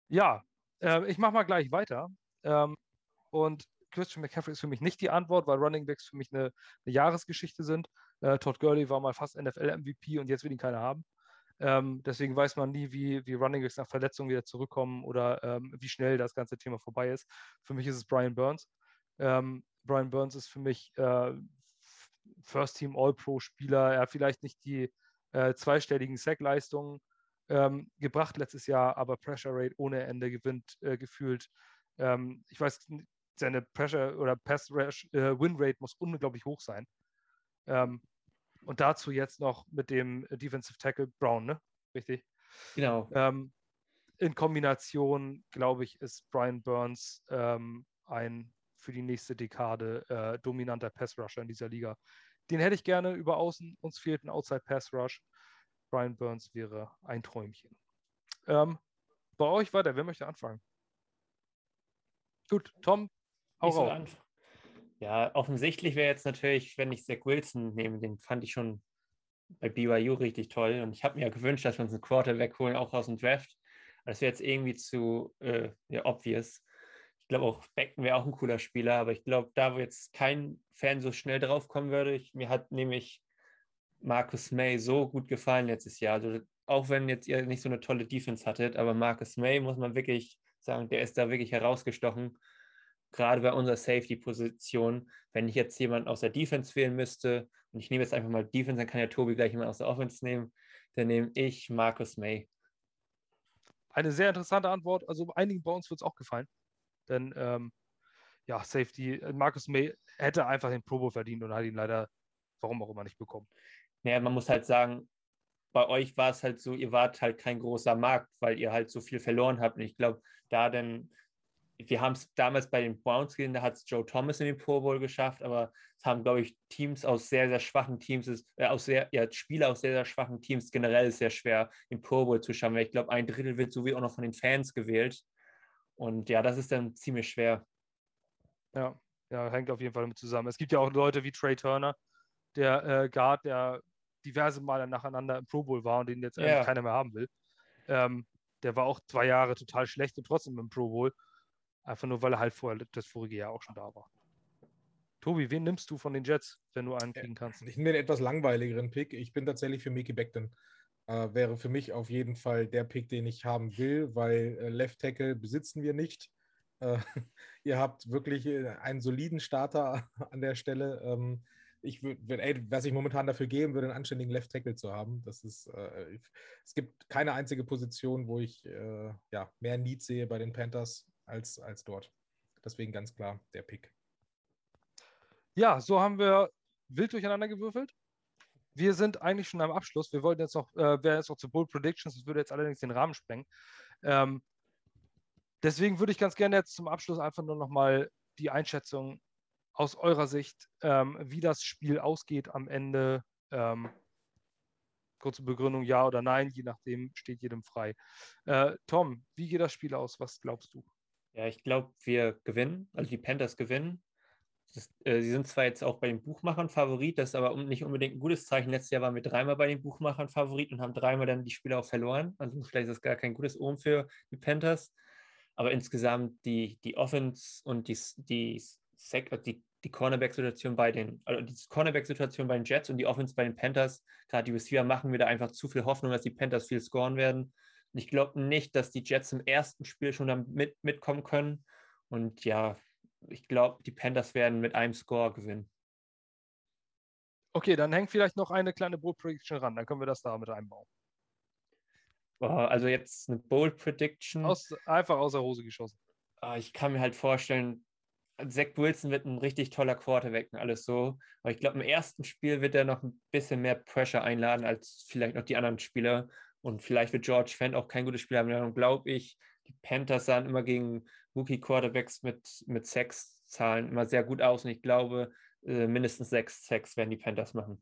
Ja, äh, ich mache mal gleich weiter. Ähm, und Christian McCaffrey ist für mich nicht die Antwort, weil Running Backs für mich eine, eine Jahresgeschichte sind. Äh, Todd Gurley war mal fast NFL-MVP und jetzt will ihn keiner haben. Ähm, deswegen weiß man nie, wie, wie Running Backs nach Verletzungen wieder zurückkommen oder ähm, wie schnell das ganze Thema vorbei ist. Für mich ist es Brian Burns. Ähm, Brian Burns ist für mich äh, First Team All-Pro-Spieler. Er hat vielleicht nicht die äh, zweistelligen Sack-Leistungen ähm, gebracht letztes Jahr, aber Pressure Rate ohne Ende gewinnt äh, gefühlt. Ähm, ich weiß, seine Pressure oder Pass Rush äh, Win Rate muss unglaublich hoch sein. Ähm, und dazu jetzt noch mit dem Defensive Tackle Brown, ne? Richtig.
Genau.
Ähm, in Kombination, glaube ich, ist Brian Burns ähm, ein für die nächste Dekade äh, dominanter Pass Rusher in dieser Liga. Den hätte ich gerne über Außen. Uns fehlt ein Outside Pass Rush. Brian Burns wäre ein Träumchen. Ähm, bei euch weiter. Wer möchte anfangen? Gut, Tom, hau raus.
Ja, offensichtlich wäre jetzt natürlich, wenn ich Zach Wilson nehme, den fand ich schon bei BYU richtig toll. Und ich habe mir ja gewünscht, dass wir uns einen Quarterback holen, auch aus dem Draft. Das wäre jetzt irgendwie zu äh, ja, obvious. Ich glaube auch, Beckton wäre auch ein cooler Spieler, aber ich glaube, da wo jetzt kein Fan so schnell drauf kommen würde, ich, mir hat nämlich Marcus May so gut gefallen letztes Jahr. Also auch wenn jetzt ihr nicht so eine tolle Defense hattet, aber Marcus May muss man wirklich sagen, der ist da wirklich herausgestochen. Gerade bei unserer Safety-Position, wenn ich jetzt jemanden aus der Defense wählen müsste, und ich nehme jetzt einfach mal Defense, dann kann ja Tobi gleich jemanden aus der Offense nehmen, dann nehme ich Marcus May.
Eine sehr interessante Antwort. Also einigen bei uns wird es auch gefallen. Denn ähm, ja, Safety, äh, Marcus May hätte einfach den Pro Bowl verdient und hat ihn leider, warum auch immer, nicht bekommen.
Naja, man muss halt sagen, bei euch war es halt so, ihr wart halt kein großer Markt, weil ihr halt so viel verloren habt. Und ich glaube, da denn, wir haben es damals bei den Browns gesehen, da hat es Joe Thomas in den Pro Bowl geschafft, aber es haben, glaube ich, Teams aus sehr, sehr schwachen Teams, äh, aus sehr, ja, Spieler aus sehr, sehr schwachen Teams generell ist sehr schwer, im Pro Bowl zu schaffen, weil ich glaube, ein Drittel wird sowieso auch noch von den Fans gewählt. Und ja, das ist dann ziemlich schwer.
Ja, ja, hängt auf jeden Fall damit zusammen. Es gibt ja auch Leute wie Trey Turner, der äh, Guard, der diverse Male nacheinander im Pro Bowl war und den jetzt ja. eigentlich keiner mehr haben will. Ähm, der war auch zwei Jahre total schlecht und trotzdem im Pro Bowl. Einfach nur, weil er halt vorher das vorige Jahr auch schon da war. Tobi, wen nimmst du von den Jets, wenn du einen kriegen kannst?
Ich nehme den etwas langweiligeren Pick. Ich bin tatsächlich für Mickey Beckton. Äh, wäre für mich auf jeden Fall der Pick, den ich haben will, weil äh, Left Tackle besitzen wir nicht. Äh, (laughs) ihr habt wirklich äh, einen soliden Starter (laughs) an der Stelle. Ähm, ich würde, was ich momentan dafür geben würde, einen anständigen Left Tackle zu haben. Das ist, äh, es gibt keine einzige Position, wo ich äh, ja, mehr Need sehe bei den Panthers als, als dort. Deswegen ganz klar der Pick.
Ja, so haben wir wild durcheinander gewürfelt. Wir sind eigentlich schon am Abschluss. Wir wollten jetzt noch, äh, wäre jetzt noch zu Bold Predictions, das würde jetzt allerdings den Rahmen sprengen. Ähm, deswegen würde ich ganz gerne jetzt zum Abschluss einfach nur nochmal die Einschätzung aus eurer Sicht, ähm, wie das Spiel ausgeht am Ende. Ähm, kurze Begründung, ja oder nein, je nachdem steht jedem frei. Äh, Tom, wie geht das Spiel aus? Was glaubst du?
Ja, ich glaube, wir gewinnen, also die Panthers gewinnen. Das, äh, sie sind zwar jetzt auch bei den Buchmachern Favorit, das ist aber nicht unbedingt ein gutes Zeichen. Letztes Jahr waren wir dreimal bei den Buchmachern Favorit und haben dreimal dann die Spiele auch verloren. Also vielleicht ist das gar kein gutes Ohm für die Panthers. Aber insgesamt die, die Offense und die, die, die die Cornerback-Situation bei den, also die Cornerback-Situation bei den Jets und die Offense bei den Panthers, gerade die Receiver machen mir da einfach zu viel Hoffnung, dass die Panthers viel scoren werden. Ich glaube nicht, dass die Jets im ersten Spiel schon damit mit, mitkommen können. Und ja, ich glaube, die Panthers werden mit einem Score gewinnen.
Okay, dann hängt vielleicht noch eine kleine Bold Prediction ran, dann können wir das da mit einbauen.
Also jetzt eine Bold Prediction.
Aus, einfach aus der Hose geschossen.
Ah, ich kann mir halt vorstellen, Zach Wilson wird ein richtig toller Quarterback und alles so. Aber ich glaube, im ersten Spiel wird er noch ein bisschen mehr Pressure einladen als vielleicht noch die anderen Spieler. Und vielleicht wird George Fent auch kein gutes Spiel haben. Dann glaube ich, die Panthers sahen immer gegen Rookie-Quarterbacks mit, mit Sex-Zahlen immer sehr gut aus. Und ich glaube, äh, mindestens sechs Sex werden die Panthers machen.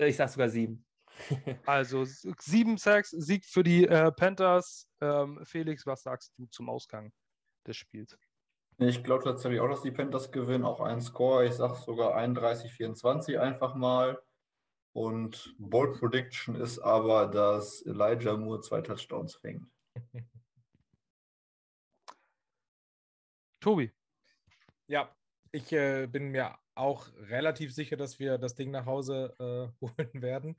Ich sage sogar sieben. (laughs)
also sieben Sacks, Sieg für die äh, Panthers. Ähm, Felix, was sagst du zum Ausgang des Spiels?
Ich glaube tatsächlich auch, dass die Panthers gewinnen, auch einen Score. Ich sage sogar 31-24 einfach mal. Und Bold Prediction ist aber, dass Elijah Moore zwei Touchdowns fängt. (laughs)
Tobi.
Ja, ich äh, bin mir auch relativ sicher, dass wir das Ding nach Hause äh, (laughs) holen werden.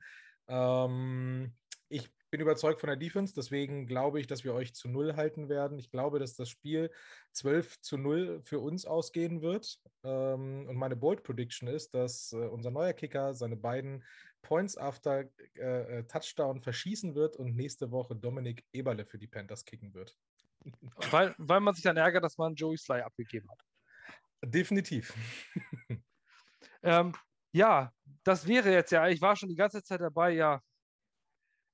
Ähm, ich bin überzeugt von der Defense, deswegen glaube ich, dass wir euch zu Null halten werden. Ich glaube, dass das Spiel 12 zu 0 für uns ausgehen wird. Ähm, und meine Bold Prediction ist, dass äh, unser neuer Kicker seine beiden Points after äh, äh, Touchdown verschießen wird und nächste Woche Dominik Eberle für die Panthers kicken wird. (laughs)
Weil, weil man sich dann ärgert, dass man Joey Sly abgegeben hat.
Definitiv. (laughs)
ähm, ja, das wäre jetzt ja, ich war schon die ganze Zeit dabei, ja,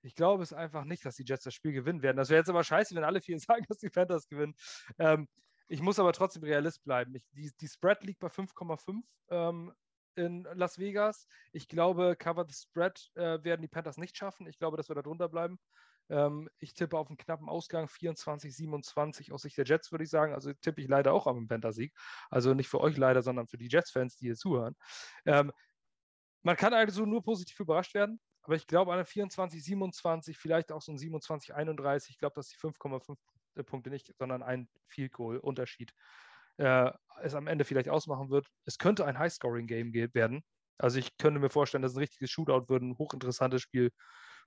ich glaube es einfach nicht, dass die Jets das Spiel gewinnen werden. Das wäre jetzt aber scheiße, wenn alle vier (laughs) sagen, dass die Panthers gewinnen. Ähm, ich muss aber trotzdem Realist bleiben. Ich, die, die Spread liegt bei 5,5 ähm, in Las Vegas. Ich glaube, Cover the Spread äh, werden die Panthers nicht schaffen. Ich glaube, dass wir da drunter bleiben. Ähm, ich tippe auf einen knappen Ausgang 24, 27 aus Sicht der Jets, würde ich sagen. Also tippe ich leider auch auf einen Panther-Sieg. Also nicht für euch leider, sondern für die Jets-Fans, die hier zuhören. Ähm, man kann also nur positiv überrascht werden, aber ich glaube, an der 24, 27, vielleicht auch so ein 27, 31, ich glaube, dass die 5,5 Punkte nicht, sondern ein Field Goal Unterschied äh, es am Ende vielleicht ausmachen wird. Es könnte ein High-Scoring-Game werden. Also ich könnte mir vorstellen, dass ein richtiges Shootout wird, ein hochinteressantes Spiel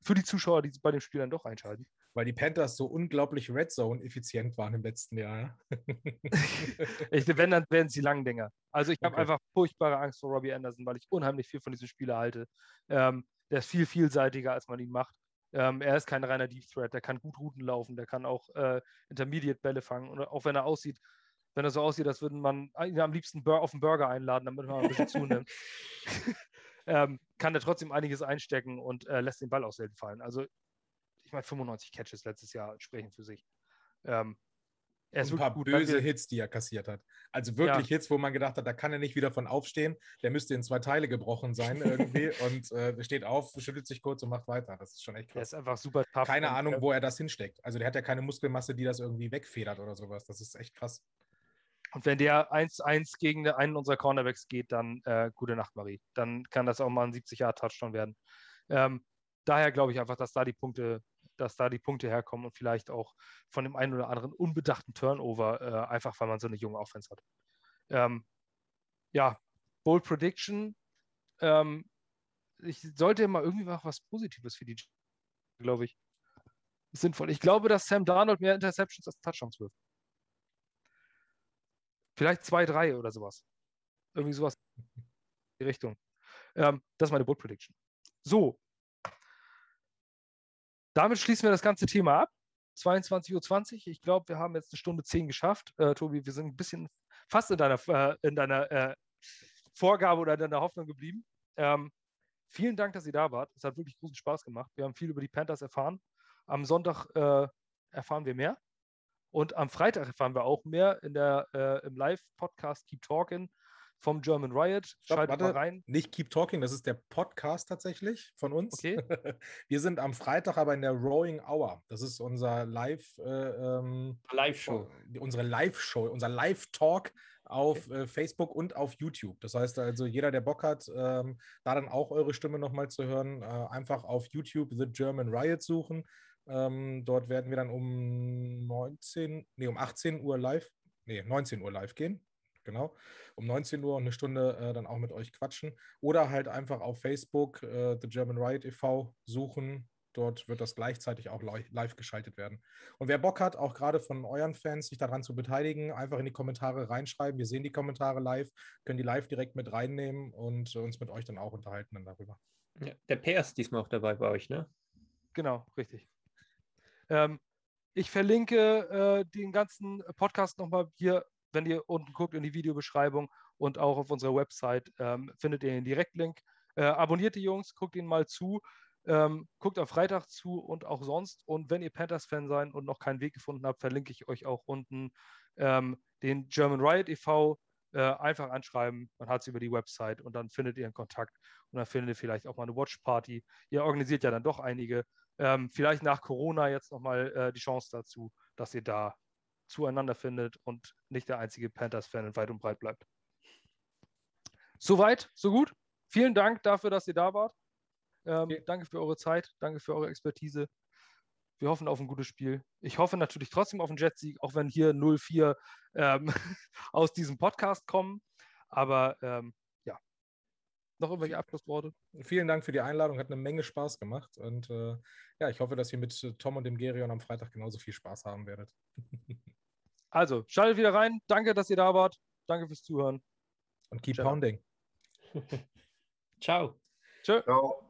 für die Zuschauer, die bei dem Spiel dann doch einschalten.
Weil die Panthers so unglaublich Red Zone effizient waren im letzten Jahr. (laughs)
ich, wenn, dann werden sie lang Dinger. Also ich habe okay. einfach furchtbare Angst vor Robbie Anderson, weil ich unheimlich viel von diesem Spieler halte. Ähm, der ist viel vielseitiger, als man ihn macht. Ähm, er ist kein reiner Deep Threat, der kann gut Routen laufen, der kann auch äh, Intermediate-Bälle fangen. Und auch wenn er aussieht, wenn er so aussieht, als würde man ihn am liebsten auf einen Burger einladen, damit man ein bisschen zunimmt, (laughs) ähm, kann er trotzdem einiges einstecken und äh, lässt den Ball auch selten fallen. Also, ich meine, 95 Catches letztes Jahr sprechen für sich. Ähm,
er ist ein paar gut, böse Hits, die er kassiert hat. Also wirklich ja. Hits, wo man gedacht hat, da kann er nicht wieder von aufstehen. Der müsste in zwei Teile gebrochen sein (laughs) irgendwie und äh, steht auf, schüttelt sich kurz und macht weiter. Das ist schon echt krass.
Er ist einfach super tough.
Keine Ahnung, wo er das hinsteckt. Also der hat ja keine Muskelmasse, die das irgendwie wegfedert oder sowas. Das ist echt krass.
Und wenn der 1-1 gegen einen unserer Cornerbacks geht, dann äh, gute Nacht, Marie. Dann kann das auch mal ein 70-Jahr-Touchdown werden. Ähm, daher glaube ich einfach, dass da die Punkte, dass da die Punkte herkommen und vielleicht auch von dem einen oder anderen unbedachten Turnover, äh, einfach weil man so eine junge Offense hat. Ähm, ja, Bold Prediction. Ähm, ich sollte mal irgendwie mal was Positives für die, glaube ich. Sinnvoll. Ich glaube, dass Sam Darnold mehr Interceptions als Touchdowns wirft. Vielleicht zwei, drei oder sowas. Irgendwie sowas in die Richtung. Ähm, das ist meine Bold Prediction. So. Damit schließen wir das ganze Thema ab. 22.20 Uhr. Ich glaube, wir haben jetzt eine Stunde zehn geschafft. Äh, Tobi, wir sind ein bisschen fast in deiner, äh, in deiner äh, Vorgabe oder in deiner Hoffnung geblieben. Ähm, vielen Dank, dass ihr da wart. Es hat wirklich großen Spaß gemacht. Wir haben viel über die Panthers erfahren. Am Sonntag äh, erfahren wir mehr. Und am Freitag erfahren wir auch mehr in der, äh, im Live-Podcast Keep Talking vom German Riot.
Stopp, Schaltet warte, mal rein. Nicht Keep Talking, das ist der Podcast tatsächlich von uns.
Okay. (laughs)
wir sind am Freitag aber in der Rowing Hour. Das ist unser Live, äh, ähm,
Live-Show.
Unsere Live-Show, unser Live-Talk auf okay. äh, Facebook und auf YouTube. Das heißt also, jeder, der Bock hat, ähm, da dann auch eure Stimme nochmal zu hören, äh, einfach auf YouTube The German Riot suchen. Ähm, dort werden wir dann um 19, nee, um 18 Uhr live, nee, 19 Uhr live gehen. Genau. Um 19 Uhr und eine Stunde äh, dann auch mit euch quatschen. Oder halt einfach auf Facebook äh, The German Riot e.V. suchen. Dort wird das gleichzeitig auch live geschaltet werden. Und wer Bock hat, auch gerade von euren Fans, sich daran zu beteiligen, einfach in die Kommentare reinschreiben. Wir sehen die Kommentare live, können die live direkt mit reinnehmen und uns mit euch dann auch unterhalten dann darüber.
Ja, der PR ist diesmal auch dabei bei euch, ne?
Genau, richtig. Ähm, ich verlinke äh, den ganzen Podcast nochmal hier, wenn ihr unten guckt in die Videobeschreibung und auch auf unserer Website ähm, findet ihr den Direktlink. Äh, abonniert die Jungs, guckt ihnen mal zu, ähm, guckt am Freitag zu und auch sonst. Und wenn ihr Panthers-Fan seid und noch keinen Weg gefunden habt, verlinke ich euch auch unten ähm, den German Riot e.V. Äh, einfach anschreiben, man hat es über die Website und dann findet ihr einen Kontakt und dann findet ihr vielleicht auch mal eine Watch Party. Ihr organisiert ja dann doch einige ähm, vielleicht nach Corona jetzt nochmal äh, die Chance dazu, dass ihr da zueinander findet und nicht der einzige Panthers-Fan weit und breit bleibt. Soweit, so gut. Vielen Dank dafür, dass ihr da wart. Ähm, okay. Danke für eure Zeit, danke für eure Expertise. Wir hoffen auf ein gutes Spiel. Ich hoffe natürlich trotzdem auf einen Jetsieg, auch wenn hier 0-4 ähm, (laughs) aus diesem Podcast kommen. Aber ähm, noch irgendwelche Abschlussworte?
Vielen Dank für die Einladung, hat eine Menge Spaß gemacht. Und äh, ja, ich hoffe, dass ihr mit Tom und dem Gerion am Freitag genauso viel Spaß haben werdet. (laughs)
also, schaltet wieder rein. Danke, dass ihr da wart. Danke fürs Zuhören.
Und keep Ciao. pounding. (laughs)
Ciao.
Tschö. Ciao.